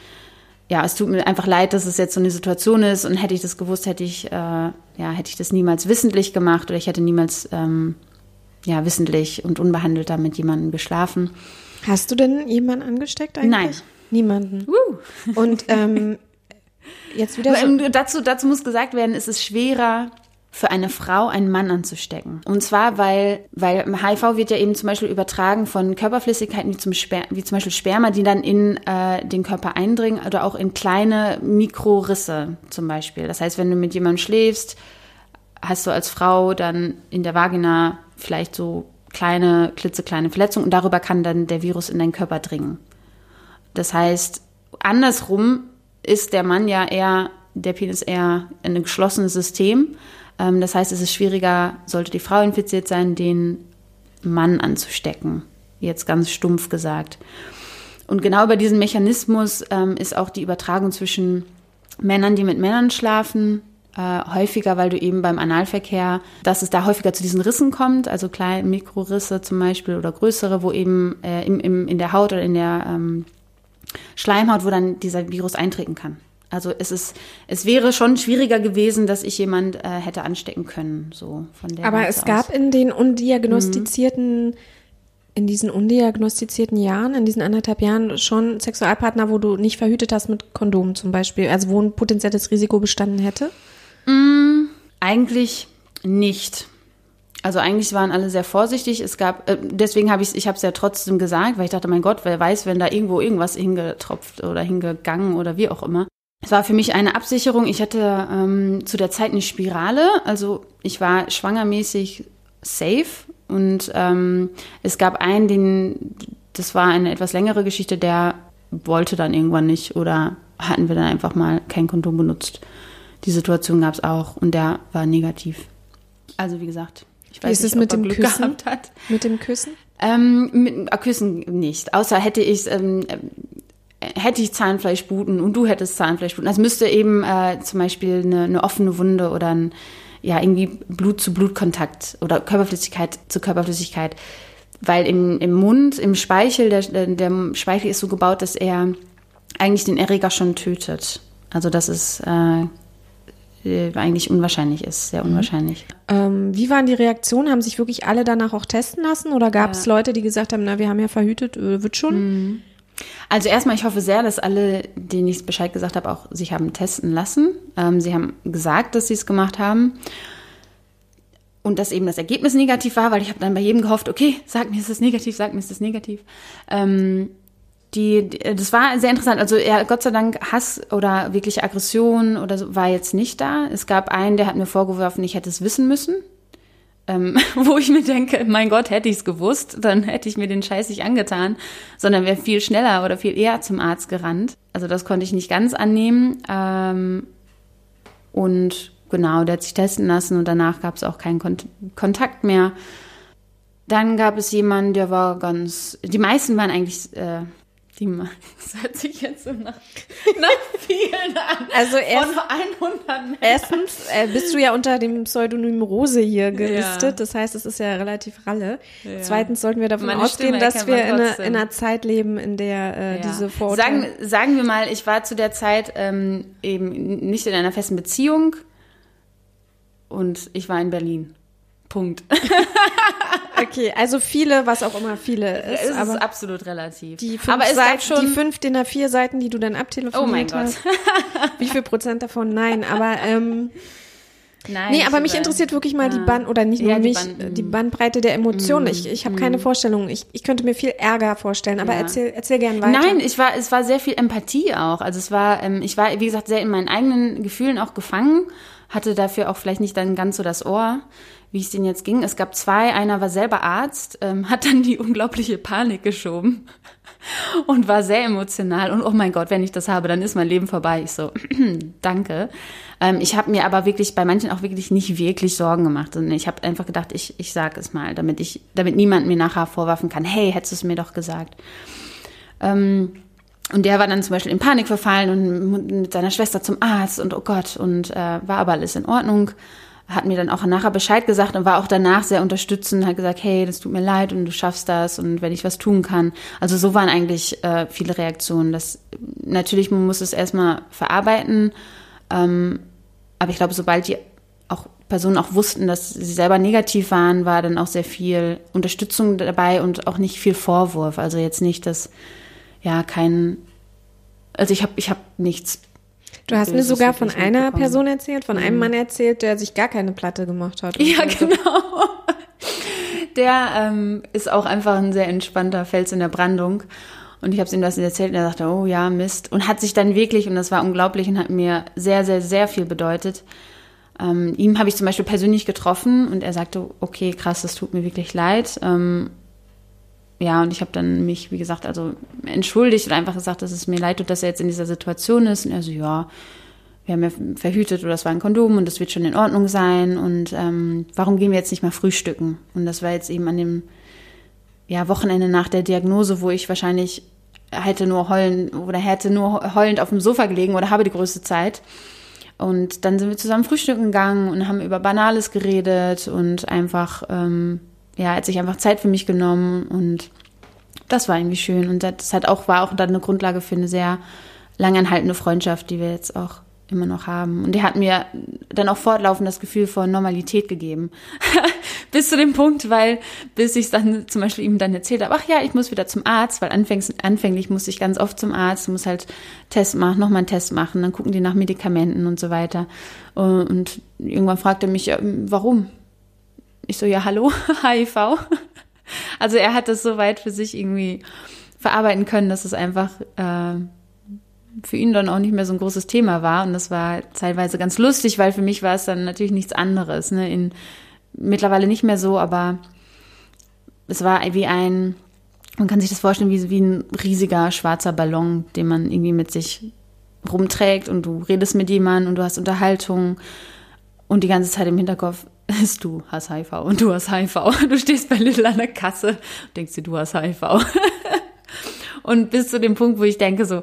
ja, es tut mir einfach leid, dass es jetzt so eine Situation ist. Und hätte ich das gewusst, hätte ich, äh, ja, hätte ich das niemals wissentlich gemacht oder ich hätte niemals, ähm, ja, wissentlich und unbehandelt da mit jemandem geschlafen. Hast du denn jemanden angesteckt eigentlich? Nein. Niemanden. Uh. Und ähm, jetzt wieder. So dazu, dazu muss gesagt werden, ist es schwerer, für eine Frau einen Mann anzustecken. Und zwar, weil, weil HIV wird ja eben zum Beispiel übertragen von Körperflüssigkeiten wie zum, Sper wie zum Beispiel Sperma, die dann in äh, den Körper eindringen oder auch in kleine Mikrorisse zum Beispiel. Das heißt, wenn du mit jemandem schläfst, hast du als Frau dann in der Vagina vielleicht so kleine, klitzekleine Verletzungen und darüber kann dann der Virus in deinen Körper dringen. Das heißt, andersrum ist der Mann ja eher, der Penis eher ein geschlossenes System. Ähm, das heißt, es ist schwieriger, sollte die Frau infiziert sein, den Mann anzustecken. Jetzt ganz stumpf gesagt. Und genau über diesen Mechanismus ähm, ist auch die Übertragung zwischen Männern, die mit Männern schlafen, äh, häufiger, weil du eben beim Analverkehr, dass es da häufiger zu diesen Rissen kommt, also kleine Mikrorisse zum Beispiel oder größere, wo eben äh, im, im, in der Haut oder in der ähm, Schleimhaut, wo dann dieser Virus eintreten kann. Also es ist, es wäre schon schwieriger gewesen, dass ich jemand äh, hätte anstecken können, so von der. Aber es gab in den undiagnostizierten, mhm. in diesen undiagnostizierten Jahren, in diesen anderthalb Jahren schon Sexualpartner, wo du nicht verhütet hast mit Kondom zum Beispiel, also wo ein potenzielles Risiko bestanden hätte? Mm, eigentlich nicht. Also eigentlich waren alle sehr vorsichtig. Es gab, äh, deswegen habe ich, ich habe es ja trotzdem gesagt, weil ich dachte, mein Gott, wer weiß, wenn da irgendwo irgendwas hingetropft oder hingegangen oder wie auch immer. Es war für mich eine Absicherung. Ich hatte ähm, zu der Zeit eine Spirale, also ich war schwangermäßig safe und ähm, es gab einen, den, das war eine etwas längere Geschichte, der wollte dann irgendwann nicht oder hatten wir dann einfach mal kein Kondom benutzt. Die Situation gab es auch und der war negativ. Also wie gesagt, ich weiß Wie ist nicht, es mit dem Glück Küssen? gehabt hat. Mit dem Küssen? Ähm, mit äh, Küssen nicht. Außer hätte ich ähm, äh, hätte ich Zahnfleischbluten und du hättest Zahnfleischbluten. Also müsste eben äh, zum Beispiel eine, eine offene Wunde oder ein ja irgendwie Blut zu Blutkontakt oder Körperflüssigkeit zu Körperflüssigkeit, weil im, im Mund, im Speichel, der, der Speichel ist so gebaut, dass er eigentlich den Erreger schon tötet. Also das ist äh, äh, eigentlich unwahrscheinlich ist, sehr mhm. unwahrscheinlich. Ähm, wie waren die Reaktionen? Haben sich wirklich alle danach auch testen lassen oder gab es ja. Leute, die gesagt haben, na, wir haben ja verhütet, äh, wird schon? Mhm. Also erstmal, ich hoffe sehr, dass alle, denen ich Bescheid gesagt habe, auch sich haben testen lassen. Ähm, sie haben gesagt, dass sie es gemacht haben. Und dass eben das Ergebnis negativ war, weil ich habe dann bei jedem gehofft, okay, sag mir, ist das negativ, sag mir, ist das negativ. Ähm, die, das war sehr interessant. Also ja, Gott sei Dank Hass oder wirkliche Aggression oder so war jetzt nicht da. Es gab einen, der hat mir vorgeworfen, ich hätte es wissen müssen. Ähm, wo ich mir denke, mein Gott, hätte ich es gewusst, dann hätte ich mir den Scheiß nicht angetan, sondern wäre viel schneller oder viel eher zum Arzt gerannt. Also das konnte ich nicht ganz annehmen. Ähm, und genau, der hat sich testen lassen und danach gab es auch keinen Kont Kontakt mehr. Dann gab es jemanden, der war ganz. Die meisten waren eigentlich äh, die das hört sich jetzt so nach, nach vielen an. Also erst, Von 100 Männern. Erstens äh, bist du ja unter dem Pseudonym Rose hier gelistet. Ja. Das heißt, es ist ja relativ ralle. Ja. Zweitens sollten wir davon Meine ausgehen, dass wir in einer, in einer, Zeit leben, in der äh, ja. diese Vorurteile... Sagen, sagen wir mal, ich war zu der Zeit ähm, eben nicht in einer festen Beziehung und ich war in Berlin. Punkt. okay, also viele, was auch immer viele ist. Es ist absolut relativ. Die fünf, aber es Seiten, schon die fünf DIN A4 Seiten, die du dann abtelefoniert oh mein hast. Gott. Wie viel Prozent davon? Nein, aber ähm, Nein, nee, aber mich interessiert wirklich mal ja. die Band oder nicht nur die mich, Band, die Bandbreite der Emotionen. Mm, ich, ich habe mm. keine Vorstellung. Ich, ich könnte mir viel Ärger vorstellen, aber ja. erzähl, erzähl gern weiter. Nein, ich war, es war sehr viel Empathie auch. Also es war, ähm, ich war, wie gesagt, sehr in meinen eigenen Gefühlen auch gefangen, hatte dafür auch vielleicht nicht dann ganz so das Ohr wie es denen jetzt ging. Es gab zwei, einer war selber Arzt, ähm, hat dann die unglaubliche Panik geschoben und war sehr emotional. Und oh mein Gott, wenn ich das habe, dann ist mein Leben vorbei. Ich so, danke. Ähm, ich habe mir aber wirklich bei manchen auch wirklich nicht wirklich Sorgen gemacht. Und ich habe einfach gedacht, ich, ich sage es mal, damit ich, damit niemand mir nachher vorwerfen kann, hey, hättest du es mir doch gesagt. Ähm, und der war dann zum Beispiel in Panik verfallen und mit seiner Schwester zum Arzt und oh Gott, und äh, war aber alles in Ordnung hat mir dann auch nachher Bescheid gesagt und war auch danach sehr unterstützend, hat gesagt, hey, das tut mir leid und du schaffst das und wenn ich was tun kann. Also so waren eigentlich äh, viele Reaktionen. Das natürlich man muss es erstmal verarbeiten, ähm, aber ich glaube, sobald die auch Personen auch wussten, dass sie selber negativ waren, war dann auch sehr viel Unterstützung dabei und auch nicht viel Vorwurf. Also jetzt nicht, dass ja kein, also ich habe ich habe nichts Du hast mir sogar von einer. Person erzählt, von einem Mann erzählt, der sich gar keine Platte gemacht hat. Ja, Also, genau. Der ähm, ist auch einfach ein sehr entspannter Fels in der Brandung. Und ich habe ihm das erzählt und er sagte, oh ja, Mist. Und hat sich dann wirklich, und das war unglaublich und hat mir sehr, sehr, sehr viel bedeutet. Ähm, ihm habe ich zum Beispiel persönlich getroffen und er sagte, okay, krass, das tut mir wirklich leid. Ähm, ja, und ich habe dann mich, wie gesagt, also entschuldigt und einfach gesagt, dass es mir leid tut, dass er jetzt in dieser Situation ist. Und er so, ja, wir haben ja verhütet oder es war ein Kondom und das wird schon in Ordnung sein. Und ähm, warum gehen wir jetzt nicht mal frühstücken? Und das war jetzt eben an dem ja, Wochenende nach der Diagnose, wo ich wahrscheinlich hätte nur heulen oder hätte nur heulend auf dem Sofa gelegen oder habe die größte Zeit. Und dann sind wir zusammen frühstücken gegangen und haben über Banales geredet und einfach, ähm, ja, hat sich einfach Zeit für mich genommen und das war irgendwie schön. Und das hat auch, war auch dann eine Grundlage für eine sehr langanhaltende Freundschaft, die wir jetzt auch immer noch haben. Und der hat mir dann auch fortlaufend das Gefühl von Normalität gegeben. bis zu dem Punkt, weil, bis ich dann zum Beispiel ihm dann erzählt habe, ach ja, ich muss wieder zum Arzt, weil anfänglich, anfänglich musste ich ganz oft zum Arzt, muss halt Test machen, nochmal einen Test machen, dann gucken die nach Medikamenten und so weiter. Und irgendwann fragte er mich, warum? Ich so, ja, hallo, HIV. Also er hat das so weit für sich irgendwie verarbeiten können, dass es einfach äh, für ihn dann auch nicht mehr so ein großes Thema war. Und das war teilweise ganz lustig, weil für mich war es dann natürlich nichts anderes. Ne? In, mittlerweile nicht mehr so, aber es war wie ein, man kann sich das vorstellen, wie, wie ein riesiger schwarzer Ballon, den man irgendwie mit sich rumträgt und du redest mit jemandem und du hast Unterhaltung und die ganze Zeit im Hinterkopf du hast HIV und du hast HIV. Du stehst bei Lidl an der Kasse und denkst dir, du hast HIV. und bis zu dem Punkt, wo ich denke so,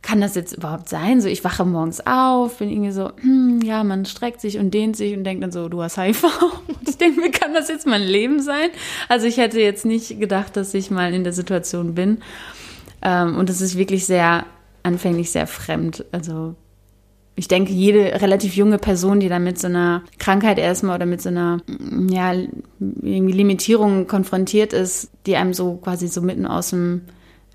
kann das jetzt überhaupt sein? So, ich wache morgens auf, bin irgendwie so, hm, ja, man streckt sich und dehnt sich und denkt dann so, du hast HIV. Und ich denke mir, kann das jetzt mein Leben sein? Also ich hätte jetzt nicht gedacht, dass ich mal in der Situation bin. Ähm, und es ist wirklich sehr, anfänglich sehr fremd. Also ich denke, jede relativ junge Person, die da mit so einer Krankheit erstmal oder mit so einer, ja, irgendwie Limitierung konfrontiert ist, die einem so quasi so mitten aus dem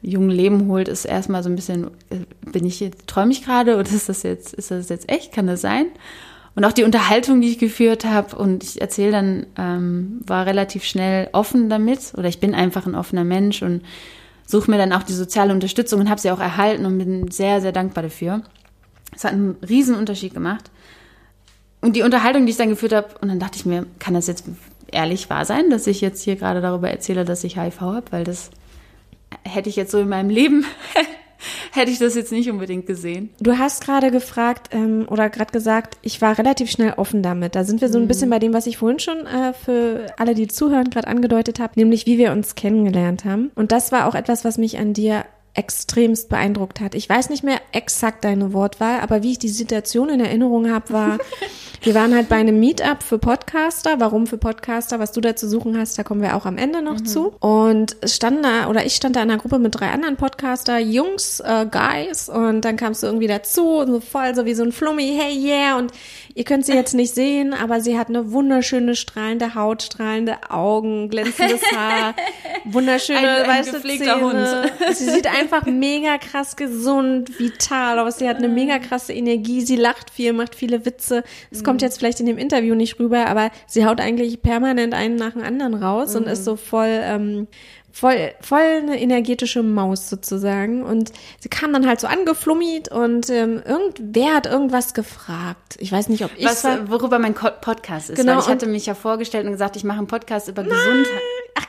jungen Leben holt, ist erstmal so ein bisschen, äh, bin ich jetzt, träume ich gerade oder ist das jetzt, ist das jetzt echt? Kann das sein? Und auch die Unterhaltung, die ich geführt habe und ich erzähle dann, ähm, war relativ schnell offen damit oder ich bin einfach ein offener Mensch und suche mir dann auch die soziale Unterstützung und habe sie auch erhalten und bin sehr, sehr dankbar dafür. Es hat einen riesen Unterschied gemacht. Und die Unterhaltung, die ich dann geführt habe, und dann dachte ich mir, kann das jetzt ehrlich wahr sein, dass ich jetzt hier gerade darüber erzähle, dass ich HIV habe, weil das hätte ich jetzt so in meinem Leben, hätte ich das jetzt nicht unbedingt gesehen. Du hast gerade gefragt ähm, oder gerade gesagt, ich war relativ schnell offen damit. Da sind wir so ein bisschen bei dem, was ich vorhin schon äh, für alle, die zuhören, gerade angedeutet habe, nämlich wie wir uns kennengelernt haben. Und das war auch etwas, was mich an dir extremst beeindruckt hat. Ich weiß nicht mehr exakt deine Wortwahl, aber wie ich die Situation in Erinnerung habe, war, wir waren halt bei einem Meetup für Podcaster. Warum für Podcaster? Was du da zu suchen hast, da kommen wir auch am Ende noch zu. Und es stand da, oder ich stand da in einer Gruppe mit drei anderen Podcaster, Jungs, äh, Guys, und dann kamst du irgendwie dazu, so voll so wie so ein Flummi, hey yeah, und ihr könnt sie jetzt nicht sehen, aber sie hat eine wunderschöne strahlende Haut, strahlende Augen, glänzendes Haar, wunderschöne Ein- ein weiße Zähne. Sie sieht einfach mega krass gesund, vital aus. Sie hat eine mega krasse Energie. Sie lacht viel, macht viele Witze. Es kommt jetzt vielleicht in dem Interview nicht rüber, aber sie haut eigentlich permanent einen nach dem anderen raus und ist so voll, ähm, voll, voll eine energetische Maus sozusagen. Und sie kam dann halt so angeflummiert und ähm, irgendwer hat irgendwas gefragt. Ich weiß nicht, ob ich Was, war. worüber mein Podcast ist. Genau, ich hatte mich ja vorgestellt und gesagt, ich mache einen Podcast über Gesundheit.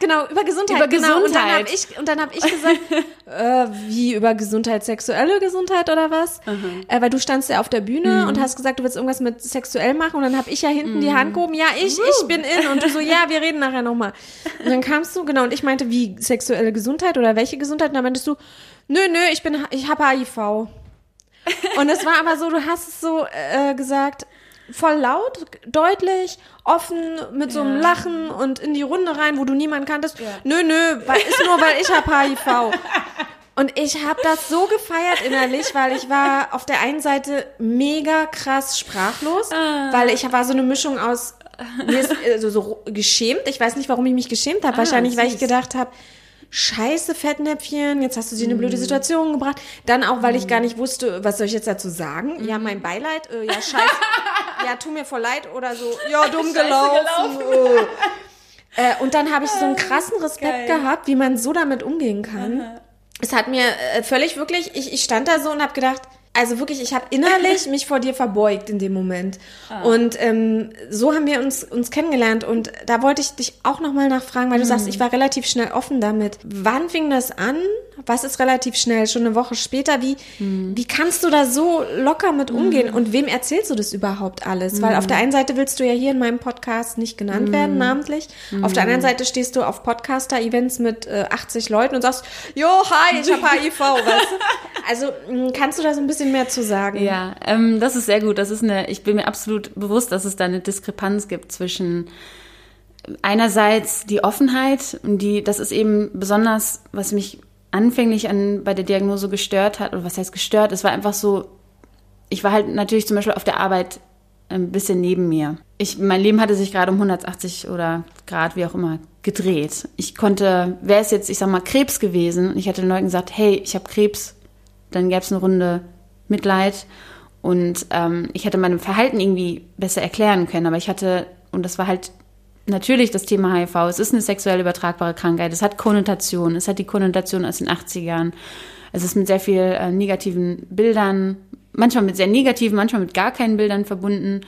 Genau, über Gesundheit. Über genau. Und dann habe Gesundheit. ich, und dann hab ich gesagt, äh, wie über Gesundheit, sexuelle Gesundheit oder was? Äh, weil du standst ja auf der Bühne Mhm. und hast gesagt, du willst irgendwas mit sexuell machen und dann habe ich ja hinten die Hand gehoben, ja, ich, ich bin in und du so, ja, wir reden nachher nochmal. Und dann kamst du, genau, und ich meinte, wie sexuelle Gesundheit oder welche Gesundheit? Und dann meintest du, nö, nö, ich bin, ich habe HIV. Und es war aber so, du hast es so äh, gesagt, voll laut, deutlich, offen, mit so einem Lachen und in die Runde rein, wo du niemanden kanntest. Nö, nö, weil, ist nur, weil ich hab HIV. Und ich habe das so gefeiert innerlich, weil ich war auf der einen Seite mega krass sprachlos, weil ich war so eine Mischung aus mir ist, also so geschämt. Ich weiß nicht, warum ich mich geschämt habe. Wahrscheinlich, weil ich gedacht habe, scheiße Fettnäpfchen, jetzt hast du sie in eine blöde Situation gebracht. Dann auch, weil ich gar nicht wusste, was soll ich jetzt dazu sagen? Ja, mein Beileid, äh, ja, scheiße, ja, tu mir voll leid oder so, ja, dumm gelaufen. Äh. Äh, und dann habe ich so einen krassen Respekt Geil. gehabt, wie man so damit umgehen kann. Es hat mir äh, völlig wirklich, ich, ich stand da so und habe gedacht, also wirklich, ich habe innerlich mich vor dir verbeugt in dem Moment. Und ähm, so haben wir uns, uns kennengelernt. Und da wollte ich dich auch nochmal nachfragen, weil du sagst, ich war relativ schnell offen damit. Wann fing das an? Was ist relativ schnell? Schon eine Woche später? Wie, wie kannst du da so locker mit umgehen? Und wem erzählst du das überhaupt alles? Weil auf der einen Seite willst du ja hier in meinem Podcast nicht genannt werden, namentlich. Auf der anderen Seite stehst du auf Podcaster-Events mit äh, 80 Leuten und sagst, jo, hi, ich habe HIV, weißt du? Also mh, kannst du da so ein bisschen mehr zu sagen? Ja, ähm, das ist sehr gut. Das ist eine, ich bin mir absolut bewusst, dass es da eine Diskrepanz gibt zwischen einerseits die Offenheit und die, das ist eben besonders, was mich anfänglich an, bei der Diagnose gestört hat, oder was heißt gestört, es war einfach so, ich war halt natürlich zum Beispiel auf der Arbeit ein bisschen neben mir. Ich, mein Leben hatte sich gerade um 180 oder Grad, wie auch immer, gedreht. Ich konnte, wäre es jetzt, ich sag mal, Krebs gewesen und ich hätte den Leuten gesagt, hey, ich habe Krebs, dann gäbe es eine Runde Mitleid und ähm, ich hätte meinem Verhalten irgendwie besser erklären können, aber ich hatte, und das war halt natürlich das Thema HIV, es ist eine sexuell übertragbare Krankheit, es hat Konnotationen, es hat die Konnotation aus den 80ern, es ist mit sehr viel äh, negativen Bildern, manchmal mit sehr negativen, manchmal mit gar keinen Bildern verbunden.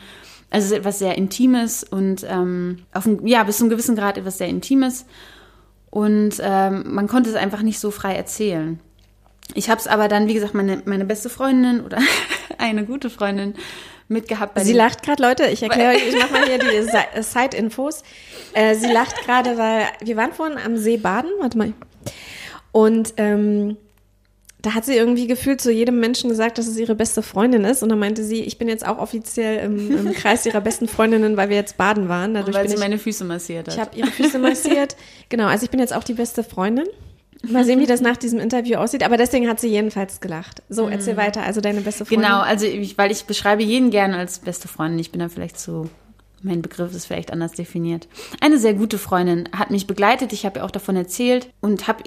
Also es ist etwas sehr Intimes und ähm, auf ein, ja, bis zu einem gewissen Grad etwas sehr Intimes. Und ähm, man konnte es einfach nicht so frei erzählen. Ich habe es aber dann, wie gesagt, meine, meine beste Freundin oder eine gute Freundin mitgehabt. Bei Sie lacht gerade, Leute. Ich erkläre euch, ich mache mal hier die Si- Side-Infos. Äh, sie lacht gerade, weil wir waren vorhin am See baden. Warte mal. Und ähm, da hat sie irgendwie gefühlt zu jedem Menschen gesagt, dass es ihre beste Freundin ist. Und dann meinte sie, ich bin jetzt auch offiziell im, im Kreis ihrer besten Freundinnen, weil wir jetzt baden waren. Dadurch weil bin sie ich, meine Füße massiert hat. ich habe ihre Füße massiert. Genau, also ich bin jetzt auch die beste Freundin. Mal sehen, wie das nach diesem Interview aussieht. Aber deswegen hat sie jedenfalls gelacht. So, erzähl weiter. Also deine beste Freundin. Genau, also ich, weil ich beschreibe jeden gerne als beste Freundin. Ich bin da vielleicht so, mein Begriff ist vielleicht anders definiert. Eine sehr gute Freundin hat mich begleitet. Ich habe ihr auch davon erzählt und hab,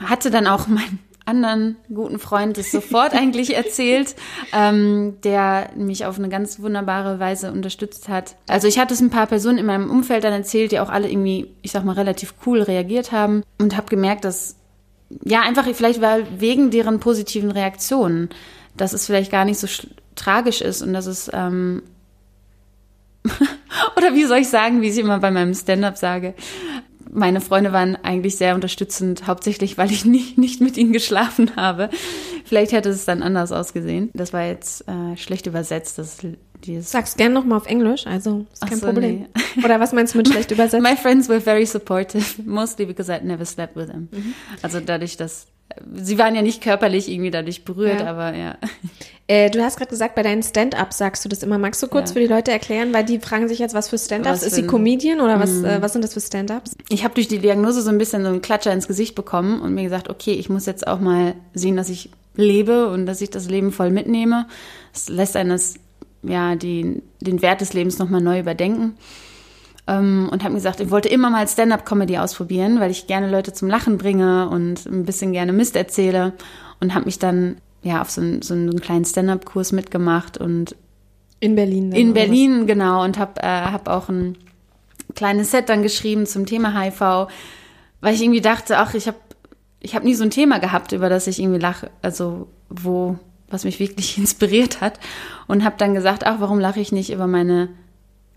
hatte dann auch meinen anderen guten Freund das sofort eigentlich erzählt, ähm, der mich auf eine ganz wunderbare Weise unterstützt hat. Also ich hatte es ein paar Personen in meinem Umfeld dann erzählt, die auch alle irgendwie, ich sag mal, relativ cool reagiert haben und habe gemerkt, dass ja, einfach vielleicht weil wegen deren positiven Reaktionen, dass es vielleicht gar nicht so sch- tragisch ist und dass es ähm, oder wie soll ich sagen, wie ich immer bei meinem Stand-up sage. Meine Freunde waren eigentlich sehr unterstützend, hauptsächlich weil ich nicht, nicht mit ihnen geschlafen habe. Vielleicht hätte es dann anders ausgesehen. Das war jetzt äh, schlecht übersetzt. Das, dieses Sag's gern nochmal auf Englisch, also ist kein so, Problem. Oder was meinst du mit schlecht übersetzt? My friends were very supportive, mostly because I'd never slept with them. Mhm. Also dadurch, dass sie waren ja nicht körperlich irgendwie dadurch berührt, Ja. aber ja. Äh, du hast gerade gesagt, bei deinen Stand-ups sagst du das immer. Magst du kurz Ja. für die Leute erklären, weil die fragen sich jetzt, was für Stand-ups? Ist sie. Comedian oder was, äh, was sind das für Stand-ups? Ich habe durch die Diagnose so ein bisschen so einen Klatscher ins Gesicht bekommen und mir gesagt, okay, ich muss jetzt auch mal sehen, dass ich lebe und dass ich das Leben voll mitnehme. Es lässt einen das, ja, die, den Wert des Lebens nochmal neu überdenken. Ähm, und habe mir gesagt, ich wollte immer mal Stand-up-Comedy ausprobieren, weil ich gerne Leute zum Lachen bringe und ein bisschen gerne Mist erzähle und habe mich dann ja auf so einen, so einen kleinen Stand-up-Kurs mitgemacht und In Berlin. in oder was? Berlin, genau, und habe äh, hab auch ein kleines Set dann geschrieben zum Thema HIV, weil ich irgendwie dachte, ach, ich habe ich hab nie so ein Thema gehabt, über das ich irgendwie lache, also wo, was mich wirklich inspiriert hat. Und habe dann gesagt, ach, warum lache ich nicht über meine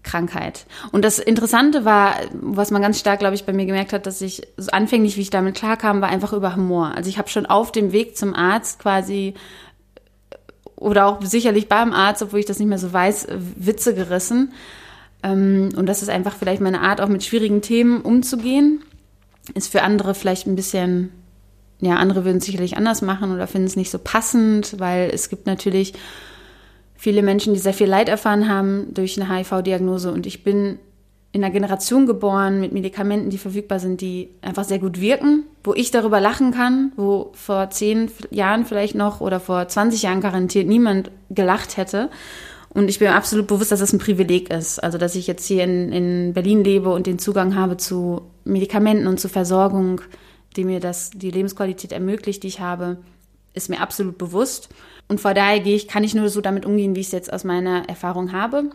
Krankheit? Und das Interessante war, was man ganz stark, glaube ich, bei mir gemerkt hat, dass ich so anfänglich, wie ich damit klarkam, war einfach über Humor. Also ich habe schon auf dem Weg zum Arzt quasi oder auch sicherlich beim Arzt, obwohl ich das nicht mehr so weiß, Witze gerissen. Ähm, Und das ist einfach vielleicht meine Art, auch mit schwierigen Themen umzugehen. Ist für andere vielleicht ein bisschen, ja, andere würden es sicherlich anders machen oder finden es nicht so passend, weil es gibt natürlich viele Menschen, die sehr viel Leid erfahren haben durch eine HIV-Diagnose. Und ich bin in einer Generation geboren mit Medikamenten, die verfügbar sind, die einfach sehr gut wirken, wo ich darüber lachen kann, wo vor zehn Jahren vielleicht noch oder vor 20 Jahren garantiert niemand gelacht hätte. Und ich bin absolut bewusst, dass das ein Privileg ist. Also, dass ich jetzt hier in, in Berlin lebe und den Zugang habe zu Medikamenten und zu Versorgung, die mir das, die Lebensqualität ermöglicht, die ich habe, ist mir absolut bewusst. Und vor daher gehe ich, kann ich nur so damit umgehen, wie ich es jetzt aus meiner Erfahrung habe.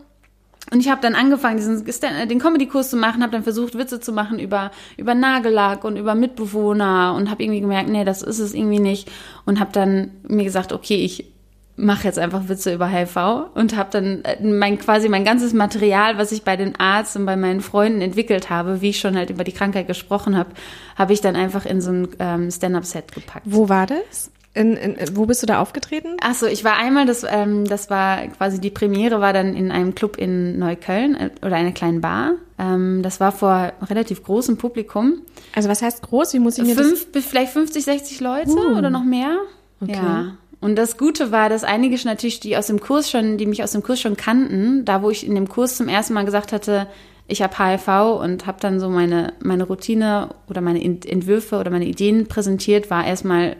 Und ich habe dann angefangen, diesen den Comedy-Kurs zu machen, habe dann versucht, Witze zu machen über über Nagellack und über Mitbewohner und habe irgendwie gemerkt, nee, das ist es irgendwie nicht. Und habe dann mir gesagt, okay, ich mache jetzt einfach Witze über HIV und habe dann äh, mein quasi mein ganzes Material, was ich bei den Arzt und bei meinen Freunden entwickelt habe, wie ich schon halt über die Krankheit gesprochen habe, habe ich dann einfach in so ein ähm, Stand-up-Set gepackt. Wo war das? In, in, wo bist du da aufgetreten? Ach so, ich war einmal, das, ähm, das war quasi die Premiere, war dann in einem Club in Neukölln äh, oder einer kleinen Bar. Ähm, das war vor relativ großem Publikum. Also was heißt groß? Wie muss ich mir Fünf, das? Vielleicht 50, 60 Leute uh. oder noch mehr. Okay. Ja. Und das Gute war, dass einige natürlich, die aus dem Kurs schon, die mich aus dem Kurs schon kannten, da wo ich in dem Kurs zum ersten Mal gesagt hatte, ich habe HIV und habe dann so meine, meine Routine oder meine Entwürfe oder meine Ideen präsentiert, war erstmal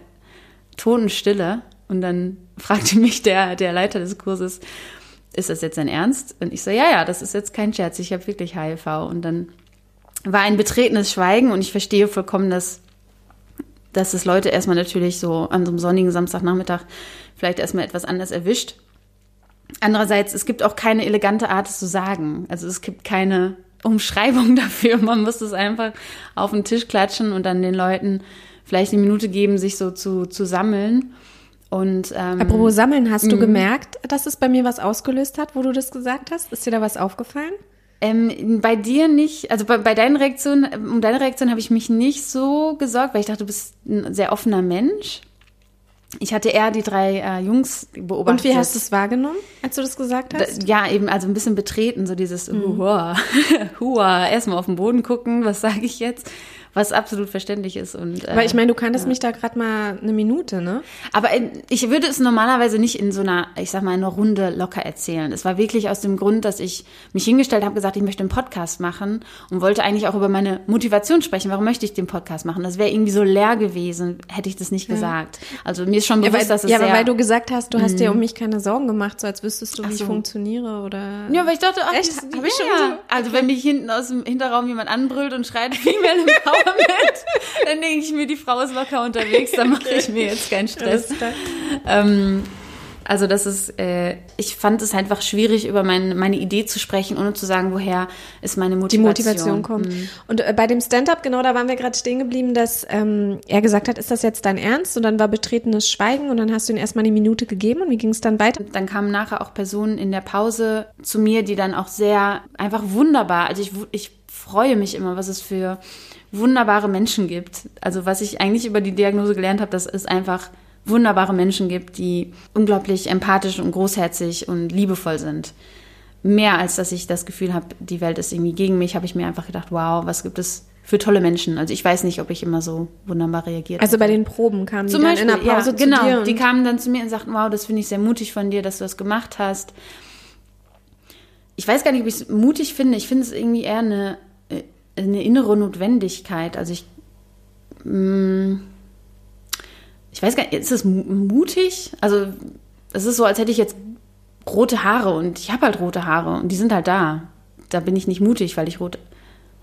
Totenstille. Und dann fragte mich der, der Leiter des Kurses, ist das jetzt dein Ernst? Und ich so, ja, ja, das ist jetzt kein Scherz, ich habe wirklich HIV. Und dann war ein betretenes Schweigen und ich verstehe vollkommen, dass, dass es Leute erstmal natürlich so an so einem sonnigen Samstagnachmittag vielleicht erstmal etwas anders erwischt. Andererseits, es gibt auch keine elegante Art, es zu sagen. Also es gibt keine Umschreibung dafür. Man muss es einfach auf den Tisch klatschen und dann den Leuten vielleicht eine Minute geben, sich so zu, zu sammeln. Und, ähm, Apropos Sammeln, hast du mhm. gemerkt, dass es bei mir was ausgelöst hat, wo du das gesagt hast? Ist dir da was aufgefallen? Ähm, bei dir nicht, also bei, bei deinen Reaktionen, um deine Reaktion habe ich mich nicht so gesorgt, weil ich dachte, du bist ein sehr offener Mensch. Ich hatte eher die drei äh, Jungs beobachtet. Und wie hast du es wahrgenommen, als du das gesagt hast? Da, ja, eben, also ein bisschen betreten, so dieses mhm. Hua, Hua, erstmal auf den Boden gucken, was sage ich jetzt? Was absolut verständlich ist. Und, äh, Aber ich meine, du kanntest ja. mich da gerade mal eine Minute, ne? Aber in, ich würde es normalerweise nicht in so einer, ich sag mal, einer Runde locker erzählen. Es war wirklich aus dem Grund, dass ich mich hingestellt habe, gesagt, ich möchte einen Podcast machen und wollte eigentlich auch über meine Motivation sprechen. Warum möchte ich den Podcast machen? Das wäre irgendwie so leer gewesen, hätte ich das nicht ja. gesagt. Also mir ist schon bewusst, ja, weil, dass es Ja, aber weil du gesagt hast, du hast dir mhm. um mich keine Sorgen gemacht, so als wüsstest du, wie so. ich funktioniere oder. Ja, weil ich dachte, ach, Echt? Hab ich schon so? Also wenn mich hinten aus dem Hinterraum jemand anbrüllt und schreit, Female Empowerment, dann denke ich mir, die Frau ist locker unterwegs, dann mache ich mir jetzt keinen Stress. Ähm, also das ist, äh, ich fand es einfach schwierig, über mein, meine Idee zu sprechen, ohne zu sagen, woher ist meine Motivation. Die Motivation kommt. Mhm. Und äh, bei dem Stand-up, genau, da waren wir gerade stehen geblieben, dass ähm, er gesagt hat, ist das jetzt dein Ernst? Und dann war betretenes Schweigen und dann hast du ihm erstmal eine Minute gegeben und wie ging es dann weiter? Dann kamen nachher auch Personen in der Pause zu mir, die dann auch sehr einfach wunderbar, also ich, ich freue mich immer, was es für wunderbare Menschen gibt. Also was ich eigentlich über die Diagnose gelernt habe, dass es einfach wunderbare Menschen gibt, die unglaublich empathisch und großherzig und liebevoll sind. Mehr als dass ich das Gefühl habe, die Welt ist irgendwie gegen mich, habe ich mir einfach gedacht, wow, was gibt es für tolle Menschen. Also ich weiß nicht, ob ich immer so wunderbar reagiert Also bei den Proben kamen Zum die Beispiel, dann in der Pause ja, zu genau, dir. die kamen dann zu mir und sagten, wow, das finde ich sehr mutig von dir, dass du das gemacht hast. Ich weiß gar nicht, ob ich es mutig finde. Ich finde es irgendwie eher eine eine innere Notwendigkeit. Also ich, mm, ich weiß gar nicht, ist es mutig? Also es ist so, als hätte ich jetzt rote Haare und ich habe halt rote Haare und die sind halt da. Da bin ich nicht mutig, weil ich rote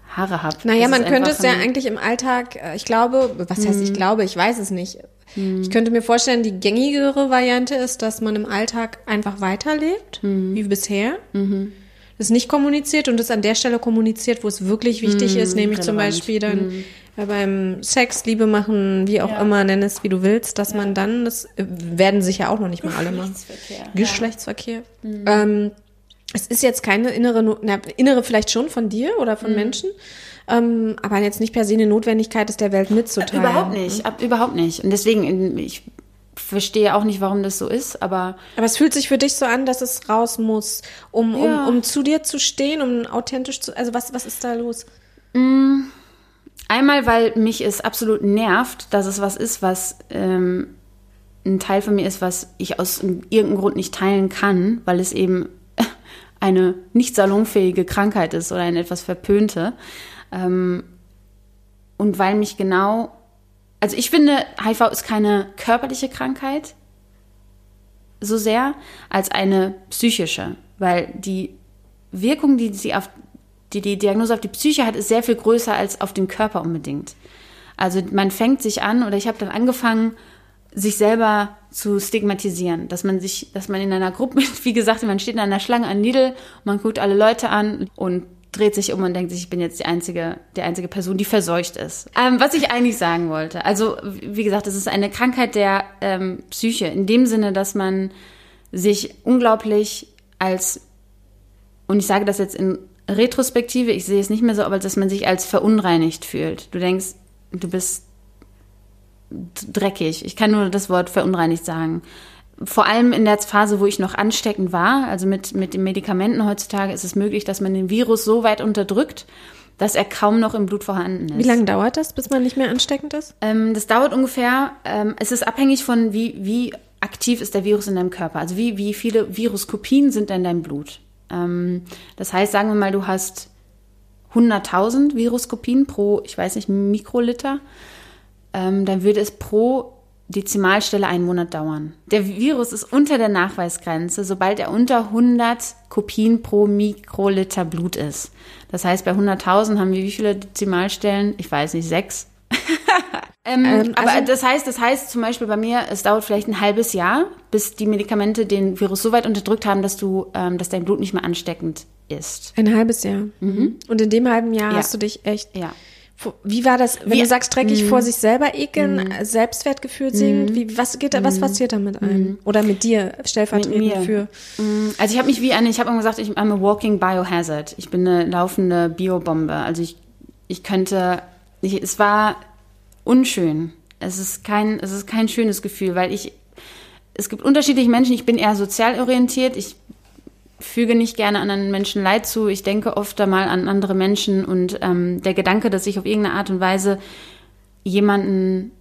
Haare habe. Naja, das man könnte es ja eigentlich im Alltag, äh, ich glaube, was heißt ich mhm. glaube, ich weiß es nicht. Mhm. Ich könnte mir vorstellen, die gängigere Variante ist, dass man im Alltag einfach weiterlebt, mhm. wie bisher. Mhm es nicht kommuniziert und es an der Stelle kommuniziert, wo es wirklich wichtig mm, ist, nämlich relevant. zum Beispiel dann mm. ja, beim Sex, Liebe machen, wie auch ja. immer, nenn es wie du willst, dass ja. man dann, das äh, werden sich ja auch noch nicht mal alle machen. Geschlechtsverkehr. Mhm. Ähm, es ist jetzt keine innere, na, innere vielleicht schon von dir oder von mhm. Menschen, ähm, aber jetzt nicht per se eine Notwendigkeit ist, der Welt mitzuteilen. Überhaupt nicht, ab, überhaupt nicht. Und deswegen, ich verstehe auch nicht, warum das so ist, aber. Aber es fühlt sich für dich so an, dass es raus muss, um, ja. um, um zu dir zu stehen, um authentisch zu. Also was, was ist da los? Mm, einmal, weil mich es absolut nervt, dass es was ist, was ähm, ein Teil von mir ist, was ich aus irgendeinem Grund nicht teilen kann, weil es eben eine nicht salonfähige Krankheit ist oder eine etwas verpönte. Ähm, und weil mich genau also ich finde, HIV ist keine körperliche Krankheit so sehr als eine psychische, weil die Wirkung, die sie auf die, die Diagnose auf die Psyche hat, ist sehr viel größer als auf den Körper unbedingt. Also man fängt sich an oder ich habe dann angefangen, sich selber zu stigmatisieren, dass man sich, dass man in einer Gruppe, wie gesagt, man steht in einer Schlange an Lidl, man guckt alle Leute an und dreht sich um und denkt sich, ich bin jetzt die einzige, die einzige Person, die verseucht ist. Ähm, was ich eigentlich sagen wollte, also wie gesagt, es ist eine Krankheit der ähm, Psyche in dem Sinne, dass man sich unglaublich als und ich sage das jetzt in Retrospektive, ich sehe es nicht mehr so, aber dass man sich als verunreinigt fühlt. Du denkst, du bist dreckig. Ich kann nur das Wort verunreinigt sagen. Vor allem in der Phase, wo ich noch ansteckend war, also mit, mit den Medikamenten heutzutage, ist es möglich, dass man den Virus so weit unterdrückt, dass er kaum noch im Blut vorhanden ist. Wie lange dauert das, bis man nicht mehr ansteckend ist? Ähm, das dauert ungefähr, ähm, es ist abhängig von, wie, wie aktiv ist der Virus in deinem Körper. Also wie, wie viele Viruskopien sind in deinem Blut. Ähm, das heißt, sagen wir mal, du hast 100.000 Viruskopien pro, ich weiß nicht, Mikroliter ähm, dann würde es pro Dezimalstelle einen Monat dauern. Der Virus ist unter der Nachweisgrenze, sobald er unter 100 Kopien pro Mikroliter Blut ist. Das heißt, bei 100.000 haben wir wie viele Dezimalstellen? Ich weiß nicht, sechs. ähm, ähm, aber also das heißt, das heißt zum Beispiel bei mir, es dauert vielleicht ein halbes Jahr, bis die Medikamente den Virus so weit unterdrückt haben, dass du, ähm, dass dein Blut nicht mehr ansteckend ist. Ein halbes Jahr. Mhm. Und in dem halben Jahr ja. hast du dich echt ja. Wie war das, wenn wie, du sagst, dreckig mm, vor sich selber ekeln, mm, Selbstwertgefühl sinkt? Wie, was geht da, was passiert da mit einem? Mm. Oder mit dir stellvertretend mit für? Also ich habe mich wie eine, ich habe immer gesagt, ich bin a walking biohazard. Ich bin eine laufende Biobombe. Also ich, ich könnte, ich, es war unschön. Es ist kein, es ist kein schönes Gefühl, weil ich, es gibt unterschiedliche Menschen. Ich bin eher sozial orientiert. Ich füge nicht gerne anderen Menschen Leid zu. Ich denke oft einmal an andere Menschen und ähm, der Gedanke, dass ich auf irgendeine Art und Weise jemanden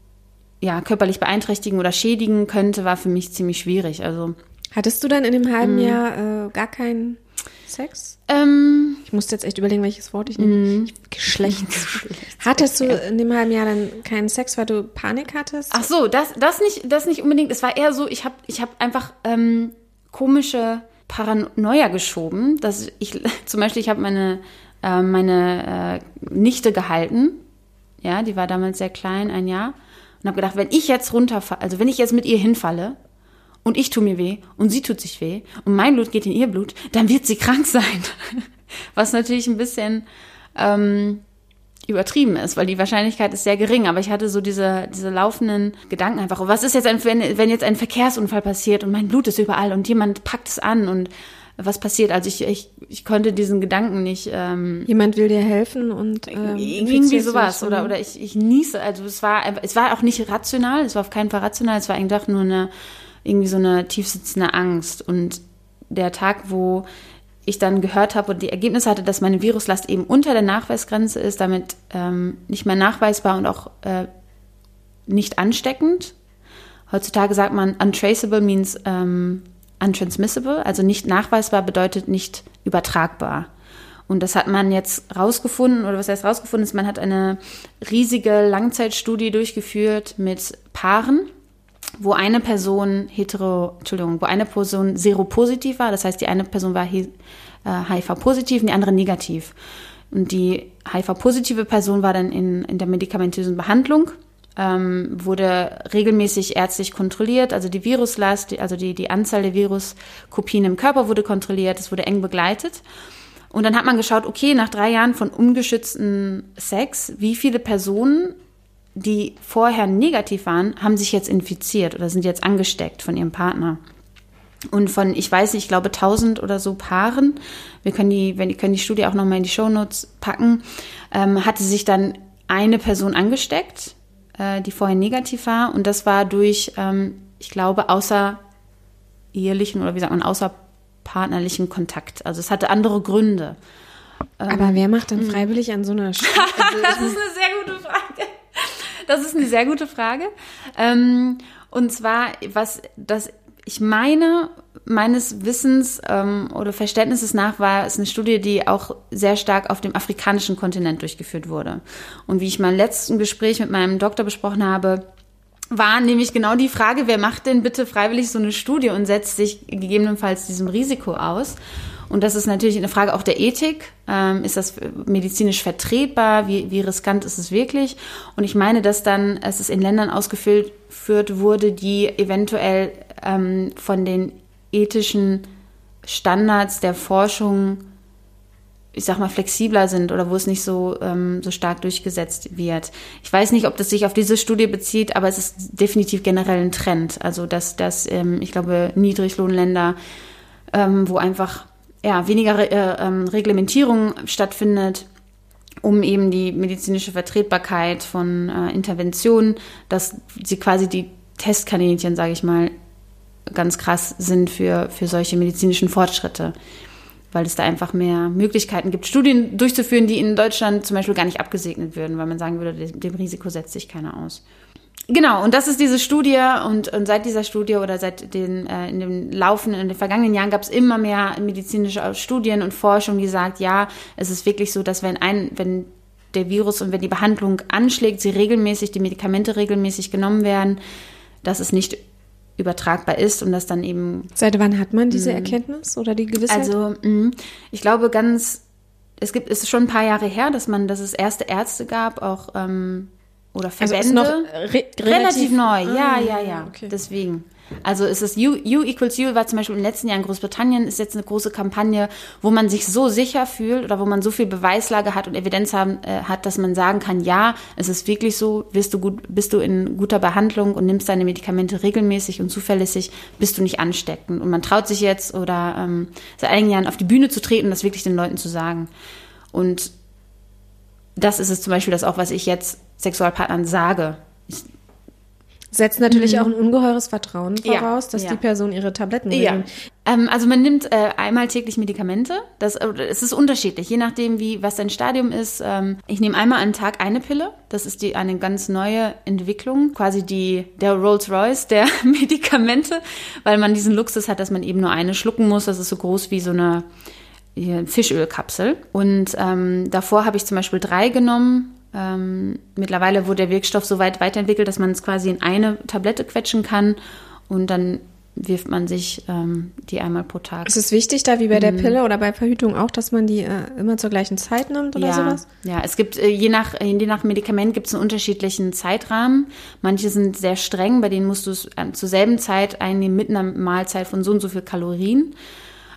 ja körperlich beeinträchtigen oder schädigen könnte, war für mich ziemlich schwierig. Also hattest du dann in dem halben mm. Jahr äh, gar keinen Sex? Ähm, ich musste jetzt echt überlegen, welches Wort ich nehme. Mm. Geschlechts. hattest du in dem halben Jahr dann keinen Sex, weil du Panik hattest? Ach so, das das nicht das nicht unbedingt. Es war eher so, ich habe ich habe einfach ähm, komische Paranoia geschoben, dass ich zum Beispiel, ich habe meine, äh, meine äh, Nichte gehalten, ja, die war damals sehr klein, ein Jahr, und habe gedacht, wenn ich jetzt runterfalle, also wenn ich jetzt mit ihr hinfalle und ich tue mir weh und sie tut sich weh und mein Blut geht in ihr Blut, dann wird sie krank sein. Was natürlich ein bisschen ähm, übertrieben ist, weil die Wahrscheinlichkeit ist sehr gering. Aber ich hatte so diese, diese laufenden Gedanken einfach, was ist jetzt, ein, wenn, wenn jetzt ein Verkehrsunfall passiert und mein Blut ist überall und jemand packt es an und was passiert? Also ich, ich, ich konnte diesen Gedanken nicht. Ähm, Jemand will dir helfen und ähm, irgendwie sowas oder oder ich, ich niese. Also es war es war auch nicht rational. Es war auf keinen Fall rational. Es war einfach nur eine irgendwie so eine tiefsitzende Angst und der Tag, wo ich dann gehört habe und die Ergebnisse hatte, dass meine Viruslast eben unter der Nachweisgrenze ist, damit ähm, nicht mehr nachweisbar und auch äh, nicht ansteckend. Heutzutage sagt man untraceable means ähm, untransmissible, also nicht nachweisbar bedeutet nicht übertragbar. Und das hat man jetzt rausgefunden, oder was heißt rausgefunden ist, man hat eine riesige Langzeitstudie durchgeführt mit Paaren, wo eine Person hetero, Entschuldigung, wo eine Person seropositiv war, das heißt, die eine Person war HIV-positiv äh, und die andere negativ. Und die HIV-positive Person war dann in, in der medikamentösen Behandlung, ähm, wurde regelmäßig ärztlich kontrolliert, also die Viruslast, also die, die Anzahl der Viruskopien im Körper wurde kontrolliert, es wurde eng begleitet. Und dann hat man geschaut, okay, nach drei Jahren von ungeschützten Sex, wie viele Personen die vorher negativ waren, haben sich jetzt infiziert oder sind jetzt angesteckt von ihrem Partner. Und von, ich weiß nicht, ich glaube 1000 oder so Paaren, wir können die, wenn, wir können die Studie auch nochmal in die Shownotes packen, ähm, hatte sich dann eine Person angesteckt, äh, die vorher negativ war. Und das war durch, ähm, ich glaube, außerehelichen oder wie sagt man, außerpartnerlichen Kontakt. Also es hatte andere Gründe. Aber ähm, wer macht dann hm. freiwillig an so einer Sch also Das ist eine sehr gute Frage. Das ist eine sehr gute Frage. Ähm, und zwar, was das ich meine, meines Wissens ähm, oder Verständnisses nach war es eine Studie, die auch sehr stark auf dem afrikanischen Kontinent durchgeführt wurde. Und wie ich mein letzten Gespräch mit meinem Doktor besprochen habe, war nämlich genau die Frage, wer macht denn bitte freiwillig so eine Studie und setzt sich gegebenenfalls diesem Risiko aus? Und das ist natürlich eine Frage auch der Ethik. Ähm, ist das medizinisch vertretbar? Wie, wie riskant ist es wirklich? Und ich meine, dass dann es ist in Ländern ausgeführt wurde, die eventuell ähm, von den ethischen Standards der Forschung ich sag mal, flexibler sind oder wo es nicht so, ähm, so stark durchgesetzt wird. Ich weiß nicht, ob das sich auf diese Studie bezieht, aber es ist definitiv generell ein Trend. Also, dass, dass ähm, ich glaube, Niedriglohnländer, ähm, wo einfach ja, weniger äh, ähm, Reglementierung stattfindet, um eben die medizinische Vertretbarkeit von äh, Interventionen, dass sie quasi die Testkaninchen, sage ich mal, ganz krass sind für, für solche medizinischen Fortschritte weil es da einfach mehr Möglichkeiten gibt, Studien durchzuführen, die in Deutschland zum Beispiel gar nicht abgesegnet würden, weil man sagen würde, dem Risiko setzt sich keiner aus. Genau, und das ist diese Studie und, und seit dieser Studie oder seit den äh, in den laufenden, in den vergangenen Jahren gab es immer mehr medizinische Studien und Forschung, die sagt, ja, es ist wirklich so, dass wenn ein, wenn der Virus und wenn die Behandlung anschlägt, sie regelmäßig, die Medikamente regelmäßig genommen werden, dass es nicht übertragbar ist und das dann eben. Seit wann hat man diese mm. Erkenntnis oder die Gewissheit? Also mm, ich glaube ganz, es gibt, es ist schon ein paar Jahre her, dass man, dass es erste Ärzte gab, auch ähm, oder Verbände. Also ist noch re relativ, relativ, neu, ah, ja, ja, ja. Okay. Deswegen. Also ist es U, U equals U war zum Beispiel im letzten Jahr in Großbritannien, ist jetzt eine große Kampagne, wo man sich so sicher fühlt oder wo man so viel Beweislage hat und Evidenz haben, äh, hat, dass man sagen kann, ja, es ist wirklich so, bist du gut, bist du in guter Behandlung und nimmst deine Medikamente regelmäßig und zuverlässig, bist du nicht ansteckend. Und man traut sich jetzt oder ähm, seit einigen Jahren auf die Bühne zu treten und das wirklich den Leuten zu sagen. Und das ist es zum Beispiel das auch, was ich jetzt Sexualpartnern sage. Ich, Setzt natürlich mhm. auch ein ungeheures Vertrauen voraus, ja, dass ja. die Person ihre Tabletten nimmt. Ja. Ähm, also man nimmt äh, einmal täglich Medikamente. Das, äh, es ist unterschiedlich, je nachdem, wie was dein Stadium ist. Ähm, ich nehme einmal am Tag eine Pille. Das ist die eine ganz neue Entwicklung, quasi die der Rolls Royce der Medikamente, weil man diesen Luxus hat, dass man eben nur eine schlucken muss. Das ist so groß wie so eine Fischölkapsel. Und ähm, davor habe ich zum Beispiel drei genommen ähm, mittlerweile wurde der Wirkstoff so weit weiterentwickelt, dass man es quasi in eine Tablette quetschen kann und dann wirft man sich ähm, die einmal pro Tag. Ist es wichtig, da wie bei der mhm. Pille oder bei Verhütung auch, dass man die äh, immer zur gleichen Zeit nimmt oder ja, sowas? Ja, es gibt äh, je nach je nach Medikament gibt es einen unterschiedlichen Zeitrahmen. Manche sind sehr streng, bei denen musst du es äh, zur selben Zeit einnehmen mit einer Mahlzeit von so und so viel Kalorien.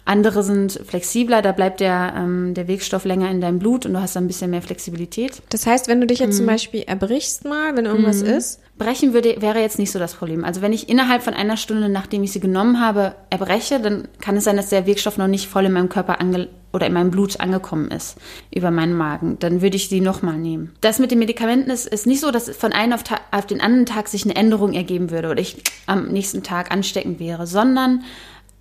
Andere sind flexibler, da bleibt der, ähm, der Wirkstoff länger in deinem Blut und du hast ein bisschen mehr Flexibilität. Das heißt, wenn du dich jetzt mhm. zum Beispiel erbrichst mal, wenn irgendwas mhm. ist? Brechen würde, wäre jetzt nicht so das Problem. Also wenn ich innerhalb von einer Stunde, nachdem ich sie genommen habe, erbreche, dann kann es sein, dass der Wirkstoff noch nicht voll in meinem Körper ange oder in meinem Blut angekommen ist über meinen Magen. Dann würde ich sie nochmal nehmen. Das mit den Medikamenten ist, ist nicht so, dass von einem auf, auf den anderen Tag sich eine Änderung ergeben würde oder ich am nächsten Tag ansteckend wäre, sondern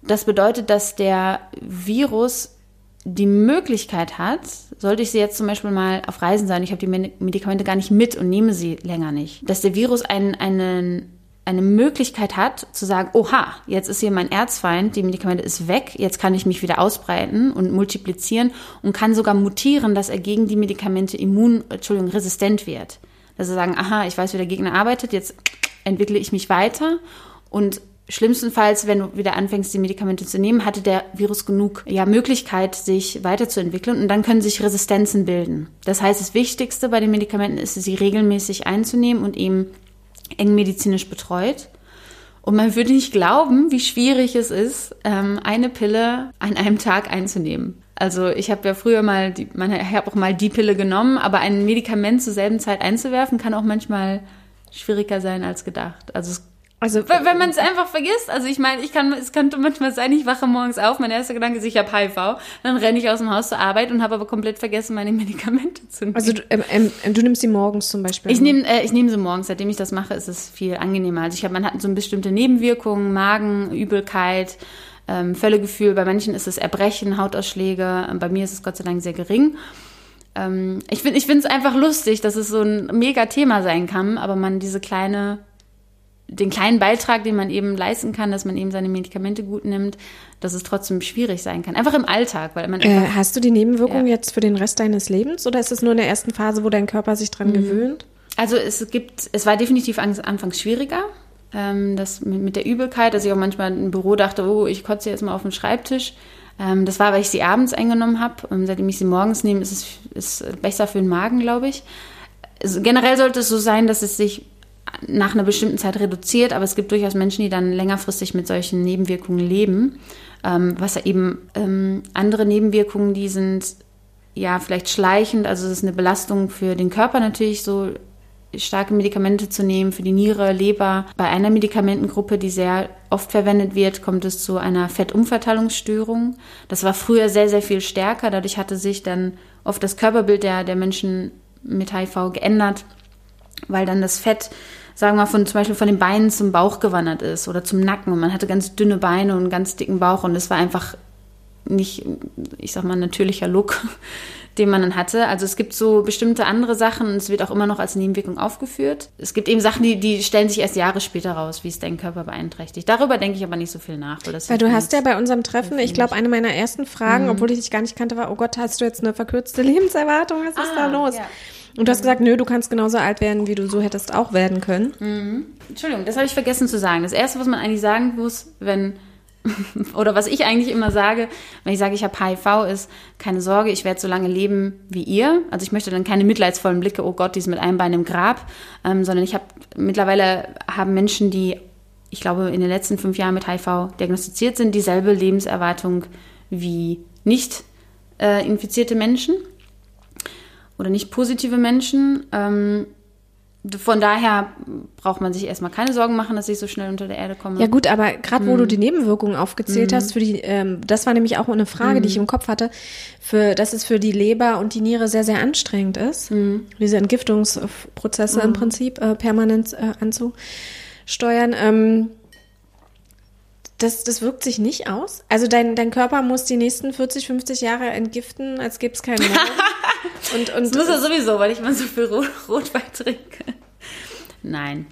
das bedeutet, dass der Virus die Möglichkeit hat, sollte ich sie jetzt zum Beispiel mal auf Reisen sein, ich habe die Medikamente gar nicht mit und nehme sie länger nicht, dass der Virus einen, einen, eine Möglichkeit hat zu sagen, oha, jetzt ist hier mein Erzfeind, die Medikamente ist weg, jetzt kann ich mich wieder ausbreiten und multiplizieren und kann sogar mutieren, dass er gegen die Medikamente immun, Entschuldigung, resistent wird. Dass sie sagen, aha, ich weiß, wie der Gegner arbeitet, jetzt entwickle ich mich weiter und Schlimmstenfalls, wenn du wieder anfängst, die Medikamente zu nehmen, hatte der Virus genug ja, Möglichkeit, sich weiterzuentwickeln und dann können sich Resistenzen bilden. Das heißt, das Wichtigste bei den Medikamenten ist, sie regelmäßig einzunehmen und eben eng medizinisch betreut. Und man würde nicht glauben, wie schwierig es ist, ähm, eine Pille an einem Tag einzunehmen. Also ich habe ja früher mal, die, man, ich habe auch mal die Pille genommen, aber ein Medikament zur selben Zeit einzuwerfen, kann auch manchmal schwieriger sein als gedacht. Also es also wenn man es einfach vergisst, also ich meine, ich kann, es könnte manchmal sein, ich wache morgens auf, mein erster Gedanke ist, ich habe HIV, dann renne ich aus dem Haus zur Arbeit und habe aber komplett vergessen, meine Medikamente zu nehmen. Also du, ähm, ähm, du nimmst sie morgens zum Beispiel? Ich nehme äh, ich nehme sie morgens. Seitdem ich das mache, ist es viel angenehmer. Also ich habe, man hat so bestimmte Nebenwirkungen, Magen, Übelkeit, ähm, Völlegefühl. Bei manchen ist es Erbrechen, Hautausschläge. Bei mir ist es Gott sei Dank sehr gering. Ähm, ich finde, ich finde es einfach lustig, dass es so ein mega Thema sein kann, aber man diese kleine den kleinen Beitrag, den man eben leisten kann, dass man eben seine Medikamente gut nimmt, dass es trotzdem schwierig sein kann. Einfach im Alltag, weil man äh, Hast du die Nebenwirkungen ja. jetzt für den Rest deines Lebens oder ist es nur in der ersten Phase, wo dein Körper sich dran mhm. gewöhnt? Also es gibt, es war definitiv anfangs schwieriger. Ähm, das mit, der Übelkeit, dass ich auch manchmal im Büro dachte, oh, ich kotze jetzt mal auf den Schreibtisch. Ähm, das war, weil ich sie abends eingenommen habe. Ähm, seitdem ich sie morgens nehme, ist es ist besser für den Magen, glaube ich. Also generell sollte es so sein, dass es sich nach einer bestimmten Zeit reduziert, aber es gibt durchaus Menschen, die dann längerfristig mit solchen Nebenwirkungen leben. Ähm, was eben ähm, andere Nebenwirkungen, die sind ja vielleicht schleichend, also es ist eine Belastung für den Körper natürlich, so starke Medikamente zu nehmen für die Niere, Leber. Bei einer Medikamentengruppe, die sehr oft verwendet wird, kommt es zu einer Fettumverteilungsstörung. Das war früher sehr, sehr viel stärker. Dadurch hatte sich dann oft das Körperbild der, der Menschen mit HIV geändert, weil dann das Fett, sagen wir mal, von, zum Beispiel von den Beinen zum Bauch gewandert ist oder zum Nacken. Und man hatte ganz dünne Beine und einen ganz dicken Bauch und es war einfach nicht, ich sag mal, natürlicher Look den man dann hatte. Also es gibt so bestimmte andere Sachen und es wird auch immer noch als Nebenwirkung aufgeführt. Es gibt eben Sachen, die, die stellen sich erst Jahre später raus, wie es deinen Körper beeinträchtigt. Darüber denke ich aber nicht so viel nach. Weil, weil du hast ja bei unserem Treffen, ich glaube, eine meiner ersten Fragen, mhm. obwohl ich dich gar nicht kannte, war, oh Gott, hast du jetzt eine verkürzte Lebenserwartung? Was ist ah, da los? Ja. Und du hast gesagt, nö, du kannst genauso alt werden, wie du so hättest auch werden können. Mhm. Entschuldigung, das habe ich vergessen zu sagen. Das Erste, was man eigentlich sagen muss, wenn oder was ich eigentlich immer sage, wenn ich sage, ich habe HIV, ist keine Sorge, ich werde so lange leben wie ihr. Also ich möchte dann keine mitleidsvollen Blicke, oh Gott, die ist mit einem Bein im Grab, ähm, sondern ich habe mittlerweile haben Menschen, die ich glaube in den letzten fünf Jahren mit HIV diagnostiziert sind, dieselbe Lebenserwartung wie nicht äh, infizierte Menschen oder nicht positive Menschen. Ähm, von daher braucht man sich erstmal keine Sorgen machen, dass ich so schnell unter der Erde komme. Ja gut, aber gerade wo mhm. du die Nebenwirkungen aufgezählt mhm. hast, für die, ähm, das war nämlich auch eine Frage, mhm. die ich im Kopf hatte, für, dass es für die Leber und die Niere sehr, sehr anstrengend ist, mhm. diese Entgiftungsprozesse im mhm. Prinzip äh, permanent äh, anzusteuern. Ähm, das, das wirkt sich nicht aus. Also dein, dein Körper muss die nächsten 40, 50 Jahre entgiften, als gäbe es keinen Morgen. Und, und, das muss er sowieso, weil ich mal so viel Rot, Rotwein trinke. Nein.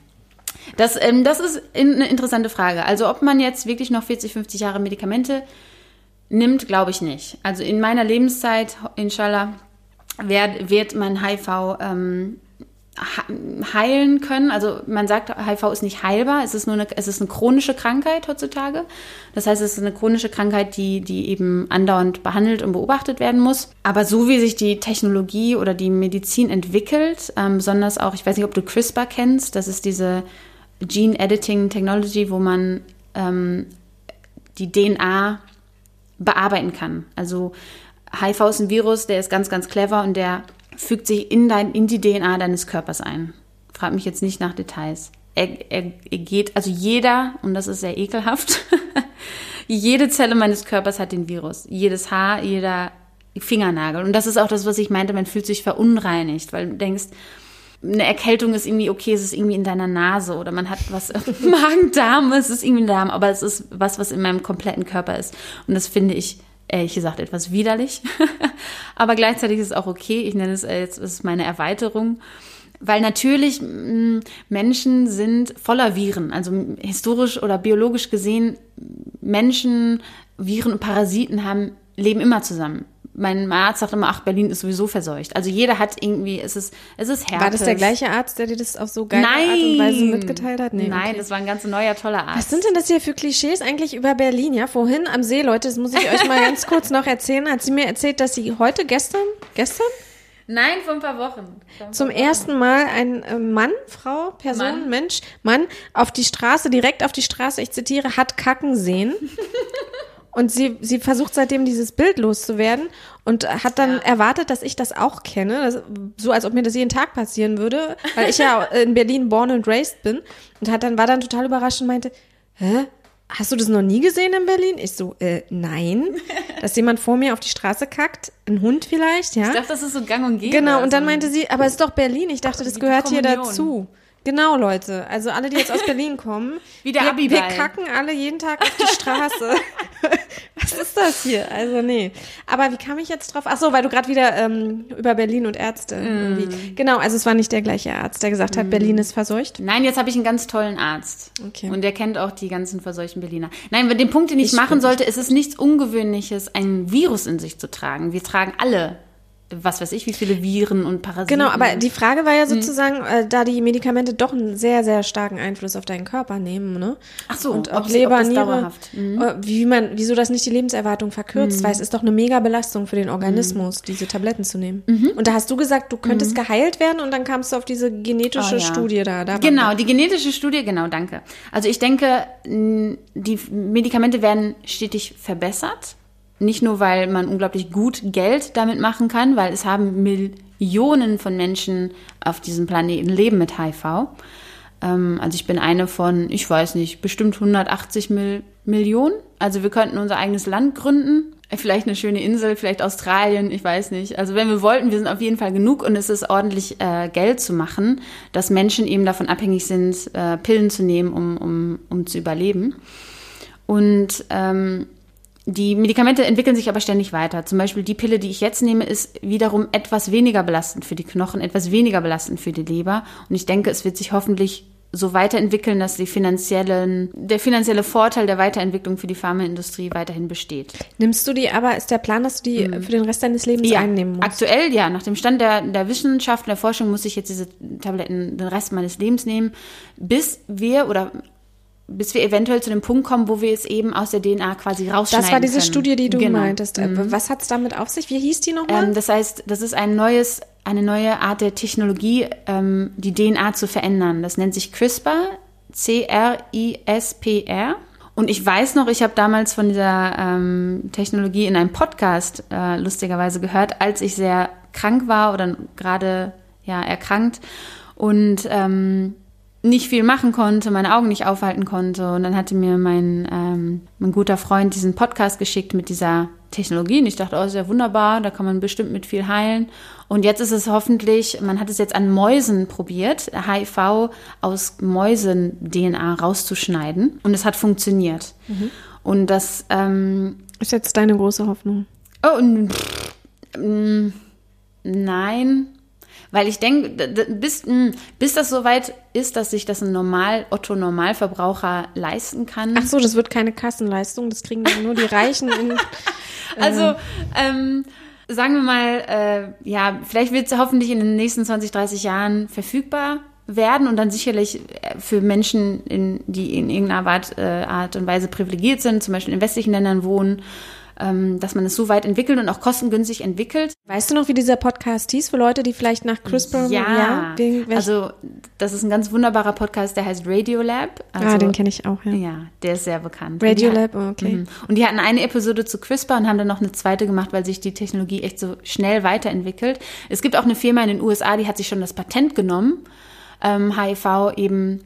Das, ähm, das ist eine interessante Frage. Also ob man jetzt wirklich noch 40, 50 Jahre Medikamente nimmt, glaube ich nicht. Also in meiner Lebenszeit, inshallah, wird, wird mein HIV ähm, heilen können. Also man sagt, HIV ist nicht heilbar, es ist nur eine, es ist eine chronische Krankheit heutzutage. Das heißt, es ist eine chronische Krankheit, die, die eben andauernd behandelt und beobachtet werden muss. Aber so wie sich die Technologie oder die Medizin entwickelt, ähm, besonders auch, ich weiß nicht, ob du CRISPR kennst, das ist diese Gene Editing Technology, wo man ähm, die DNA bearbeiten kann. Also HIV ist ein Virus, der ist ganz, ganz clever und der fügt sich in, dein, in die DNA deines Körpers ein. Frag mich jetzt nicht nach Details. Er, er, er geht, also jeder, und das ist sehr ekelhaft, jede Zelle meines Körpers hat den Virus. Jedes Haar, jeder Fingernagel. Und das ist auch das, was ich meinte, man fühlt sich verunreinigt, weil du denkst, eine Erkältung ist irgendwie okay, es ist irgendwie in deiner Nase oder man hat was Magen-Darm, es ist irgendwie ein Darm, aber es ist was, was in meinem kompletten Körper ist. Und das finde ich ehrlich gesagt etwas widerlich. Aber gleichzeitig ist es auch okay. Ich nenne es jetzt, es ist meine Erweiterung. Weil natürlich mm, Menschen sind voller Viren. Also historisch oder biologisch gesehen, Menschen, Viren und Parasiten haben, leben immer zusammen mein Arzt sagt immer, ach, Berlin ist sowieso verseucht. Also jeder hat irgendwie, es ist, es ist Herpes. War das der gleiche Arzt, der dir das auf so geile Nein. Art und Weise mitgeteilt hat? Nee, Nein, okay. das war ein ganz neuer, toller Arzt. Was sind denn das hier für Klischees eigentlich über Berlin? Ja, vorhin am See, Leute, das muss ich euch mal ganz kurz noch erzählen, hat sie mir erzählt, dass sie heute, gestern, gestern? Nein, vor ein paar Wochen. Ein Zum paar ersten Mal ein äh, Mann, Frau, Person, Mann. Mensch, Mann auf die Straße, direkt auf die Straße, ich zitiere, hat kacken sehen. Und sie, sie versucht seitdem dieses Bild loszuwerden und hat dann ja. erwartet, dass ich das auch kenne, das, so als ob mir das jeden Tag passieren würde, weil ich ja in Berlin born and raised bin und hat dann war dann total überrascht und meinte, hä? Hast du das noch nie gesehen in Berlin? Ich so, äh, nein. Dass jemand vor mir auf die Straße kackt, ein Hund vielleicht, ja. Ich dachte, das ist so gang und gäbe. Genau, und dann meinte sie, aber es ist doch Berlin. Ich dachte, das gehört hier dazu. Genau, Leute. Also alle, die jetzt aus Berlin kommen. Wie der wir, wir kacken alle jeden Tag auf die Straße. Was ist das hier? Also nee. Aber wie kam ich jetzt drauf? Ach so, weil du gerade wieder ähm, über Berlin und Ärzte mm. irgendwie. Genau, also es war nicht der gleiche Arzt, der gesagt hat, mm. Berlin ist verseucht. Nein, jetzt habe ich einen ganz tollen Arzt. Okay. Und der kennt auch die ganzen verseuchten Berliner. Nein, den Punkt, den ich, ich machen sollte, ist es nichts Ungewöhnliches, ein Virus in sich zu tragen. Wir tragen alle was weiß ich, wie viele Viren und Parasiten. Genau, aber die Frage war ja sozusagen, äh, da die Medikamente doch einen sehr, sehr starken Einfluss auf deinen Körper nehmen, ne? Ach so, und ob ob Leber, das Niere, mhm. äh, wie man, wieso das nicht die Lebenserwartung verkürzt, weil es ist doch eine mega Belastung für den Organismus, diese Tabletten zu nehmen. Mhm. Und da hast du gesagt, du könntest geheilt werden und dann kamst du auf diese genetische Oh, ja. Studie da. da Genau, die genetische Studie, genau, danke. Also ich denke, die Medikamente werden stetig verbessert. Nicht nur, weil man unglaublich gut Geld damit machen kann, weil es haben Millionen von Menschen auf diesem Planeten leben mit HIV. Ähm, also ich bin eine von, ich weiß nicht, bestimmt 180 Mil Millionen. Also wir könnten unser eigenes Land gründen. Vielleicht eine schöne Insel, vielleicht Australien, ich weiß nicht. Also wenn wir wollten, wir sind auf jeden Fall genug und es ist ordentlich äh, Geld zu machen, dass Menschen eben davon abhängig sind, äh, Pillen zu nehmen, um, um, um zu überleben. Und ähm, die Medikamente entwickeln sich aber ständig weiter. Zum Beispiel die Pille, die ich jetzt nehme, ist wiederum etwas weniger belastend für die Knochen, etwas weniger belastend für die Leber. Und ich denke, es wird sich hoffentlich so weiterentwickeln, dass die finanziellen, der finanzielle Vorteil der Weiterentwicklung für die Pharmaindustrie weiterhin besteht. Nimmst du die, aber ist der Plan, dass du die für den Rest deines Lebens einnehmen musst? aktuell ja. Nach dem Stand der, der Wissenschaft und der Forschung muss ich jetzt diese Tabletten den Rest meines Lebens nehmen, bis wir oder bis wir eventuell zu dem Punkt kommen, wo wir es eben aus der DNA quasi rausschneiden Das war diese können. Studie, die du Genau. meintest. Äh, Was hat's damit auf sich? Wie hieß die nochmal? Ähm, das heißt, das ist ein neues, eine neue Art der Technologie, ähm, die DNA zu verändern. Das nennt sich CRISPR, C-R-I-S-P-R. Und ich weiß noch, ich habe damals von dieser ähm, Technologie in einem Podcast äh, lustigerweise gehört, als ich sehr krank war oder gerade ja erkrankt und ähm, nicht viel machen konnte, meine Augen nicht aufhalten konnte. Und dann hatte mir mein, ähm, mein guter Freund diesen Podcast geschickt mit dieser Technologie. Und ich dachte, oh, ist ja wunderbar, da kann man bestimmt mit viel heilen. Und jetzt ist es hoffentlich, man hat es jetzt an Mäusen probiert, HIV aus Mäusen-DNA rauszuschneiden. Und es hat funktioniert. Und das, ähm, ist jetzt deine große Hoffnung. Oh, und, mm, nein. Weil ich denke, bis, mm, bis das soweit ist, dass sich das ein Normal, Otto-Normalverbraucher leisten kann. Ach so, das wird keine Kassenleistung, das kriegen dann nur die Reichen in. Also, ähm, sagen wir mal, äh, ja, vielleicht wird es hoffentlich in den nächsten 20, 30 Jahren verfügbar werden und dann sicherlich äh, für Menschen, in, die in irgendeiner Art, äh, Art und Weise privilegiert sind, zum Beispiel in westlichen Ländern wohnen, ähm, dass man es so weit entwickelt und auch kostengünstig entwickelt. Weißt du noch, wie dieser Podcast hieß für Leute, die vielleicht nach CRISPR Ja, welch- also das ist ein ganz wunderbarer Podcast, der heißt Radiolab. Also, ah, den kenne ich auch, ja. Ja, der ist sehr bekannt. Radiolab, oh, okay. Mhm. Und die hatten eine Episode zu CRISPR und haben dann noch eine zweite gemacht, weil sich die Technologie echt so schnell weiterentwickelt. Es gibt auch eine Firma in den USA, die hat sich schon das Patent genommen, ähm, HIV eben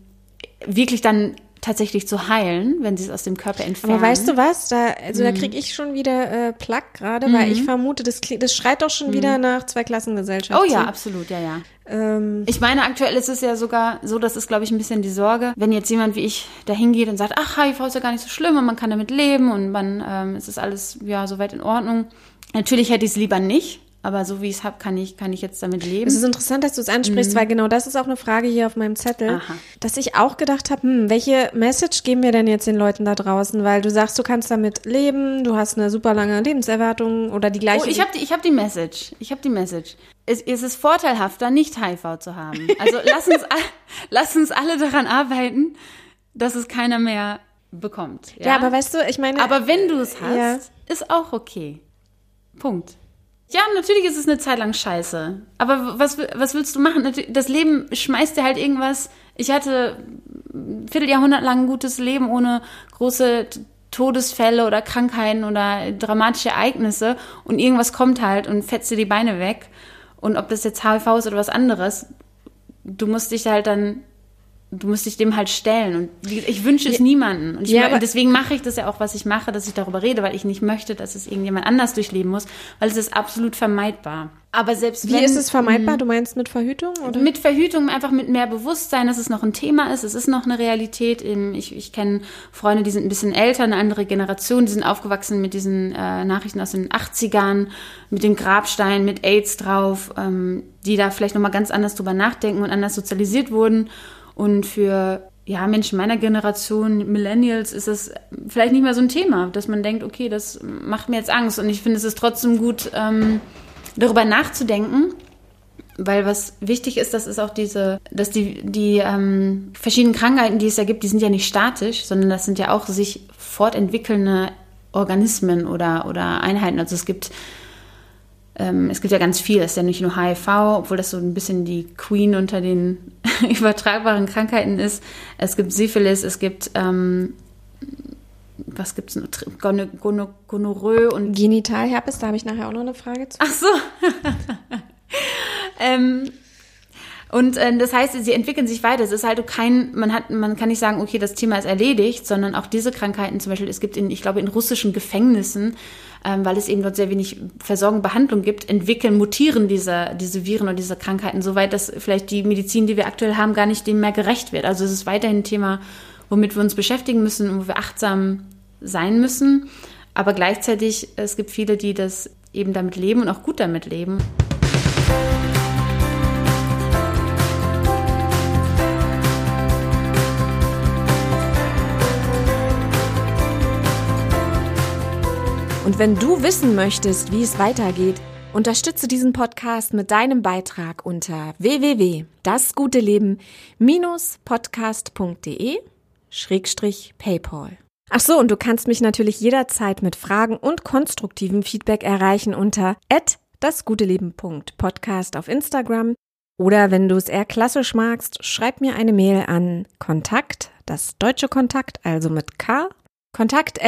wirklich dann tatsächlich zu heilen, wenn sie es aus dem Körper entfernen. Aber weißt du was? Da, also Mhm. da kriege ich schon wieder äh, Plack gerade, weil ich vermute, das, das schreit doch schon wieder nach Zweiklassengesellschaft. Mhm. Oh ja, So, absolut, ja, ja. Ähm, Ich meine, aktuell ist es ja sogar so, das ist, glaube ich, ein bisschen die Sorge, wenn jetzt jemand wie ich da hingeht und sagt, ach, HIV ist ja gar nicht so schlimm und man kann damit leben und man, ähm, es ist alles, ja, soweit in Ordnung. Natürlich hätte ich es lieber nicht, aber so wie ich es habe, kann ich, kann ich jetzt damit leben. es ist interessant, dass du es ansprichst, weil genau das ist auch eine Frage hier auf meinem Zettel, Mhm. Aha. dass ich auch gedacht habe, hm, welche Message geben wir denn jetzt den Leuten da draußen? Weil du sagst, du kannst damit leben, du hast eine super lange Lebenserwartung oder die gleiche. Oh, ich habe die, ich hab die Message. Ich habe die Message. Es, es ist vorteilhafter, nicht HIV zu haben. Also lass uns, lass uns alle daran arbeiten, dass es keiner mehr bekommt. Ja, ja, aber weißt du, ich meine, Aber wenn du es hast, Ja. ist auch okay. Punkt. Ja, natürlich ist es eine Zeit lang scheiße. Aber was, was willst du machen? Das Leben schmeißt dir halt irgendwas. Ich hatte ein Vierteljahrhundert lang ein gutes Leben ohne große Todesfälle oder Krankheiten oder dramatische Ereignisse und irgendwas kommt halt und fetzt dir die Beine weg. Und ob das jetzt HIV ist oder was anderes, du musst dich halt dann, du musst dich dem halt stellen. Und wie- ich wünsche es niemanden. Und ich Ja, deswegen mache ich das ja auch, was ich mache, dass ich darüber rede, weil ich nicht möchte, dass es irgendjemand anders durchleben muss, weil es ist absolut vermeidbar. Aber selbst wie wenn, ist es vermeidbar? Du meinst mit Verhütung? Oder? mit Verhütung einfach mit mehr Bewusstsein, dass es noch ein Thema ist. Es ist noch eine Realität. Ich, ich kenne Freunde, die sind ein bisschen älter, eine andere Generation, die sind aufgewachsen mit diesen äh, Nachrichten aus den 80ern, mit dem Grabstein, mit AIDS drauf, ähm, die da vielleicht nochmal ganz anders drüber nachdenken und anders sozialisiert wurden. Und für ja, Menschen meiner Generation, Millennials, ist es vielleicht nicht mehr so ein Thema, dass man denkt, okay, das macht mir jetzt Angst. Und ich finde, es ist trotzdem gut, ähm, darüber nachzudenken, weil was wichtig ist, das ist auch diese, dass die, die ähm, verschiedenen Krankheiten, die es ja gibt, die sind ja nicht statisch, sondern das sind ja auch sich fortentwickelnde Organismen oder, oder Einheiten. Also es gibt ähm, es gibt ja ganz viel, es ist ja nicht nur HIV, obwohl das so ein bisschen die Queen unter den übertragbaren Krankheiten ist. Es gibt Syphilis, es gibt ähm, was gibt's noch? Gonorrhoe und Genitalherpes, da habe ich nachher auch noch eine Frage zu. Ach so. ähm, und äh, das heißt, sie entwickeln sich weiter. Es ist halt kein, man hat, man kann nicht sagen, okay, das Thema ist erledigt, sondern auch diese Krankheiten zum Beispiel, es gibt in, ich glaube, in russischen Gefängnissen, ähm, weil es eben dort sehr wenig Versorgung, Behandlung gibt, entwickeln, mutieren diese, diese Viren und diese Krankheiten so weit, dass vielleicht die Medizin, die wir aktuell haben, gar nicht dem mehr gerecht wird. Also es ist weiterhin ein Thema, womit wir uns beschäftigen müssen und wo wir achtsam sein müssen. Aber gleichzeitig, es gibt viele, die das eben damit leben und auch gut damit leben. Und wenn du wissen möchtest, wie es weitergeht, unterstütze diesen Podcast mit deinem Beitrag unter www.dasguteleben-podcast.de Schrägstrich PayPal. Ach so, und du kannst mich natürlich jederzeit mit Fragen und konstruktivem Feedback erreichen unter dasguteleben.podcast auf Instagram oder wenn du es eher klassisch magst, schreib mir eine Mail an Kontakt, das deutsche Kontakt, also mit K, kontakt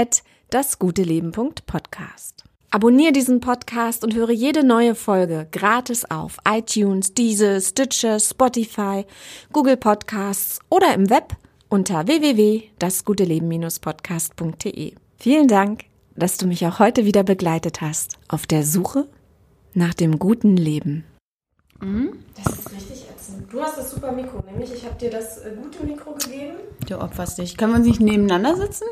at dasguteleben.podcast. Abonniere diesen Podcast und höre jede neue Folge gratis auf iTunes, Deezer, Stitcher, Spotify, Google Podcasts oder im Web unter www.dasguteleben-podcast.de. Vielen Dank, dass du mich auch heute wieder begleitet hast auf der Suche nach dem guten Leben. Mhm. Das ist richtig ätzend. Du hast das super Mikro, nämlich ich habe dir das äh, gute Mikro gegeben. Du opferst dich. Können wir uns nicht nebeneinander sitzen?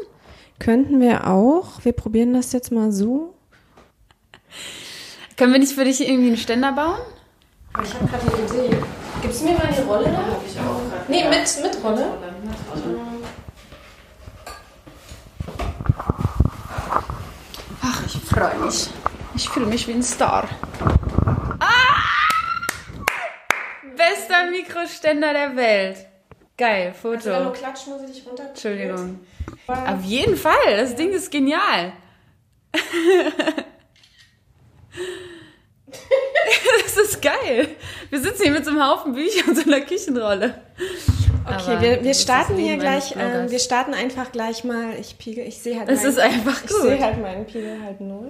Könnten wir auch. Wir probieren das jetzt mal so. Können wir nicht für dich irgendwie einen Ständer bauen? Aber ich habe gerade eine Idee. Gibst du mir mal die Rolle da? Hab ich auch gerade. Nee, mit, mit Rolle. Ach, ich freue mich. Ich fühle mich wie ein Star. Ah! Bester Mikroständer der Welt. Geil, Foto. Also wenn du klatschen, muss ich dich runter. Entschuldigung. Auf jeden Fall, das Ding ist genial. das ist geil. Wir sitzen hier mit so einem Haufen Bücher und so einer Küchenrolle. Okay, wir, wir starten hier gleich, ähm, wir starten einfach gleich mal, ich piegel, ich sehe halt Es ist einfach Ich gut. sehe halt meinen Piegel halt null.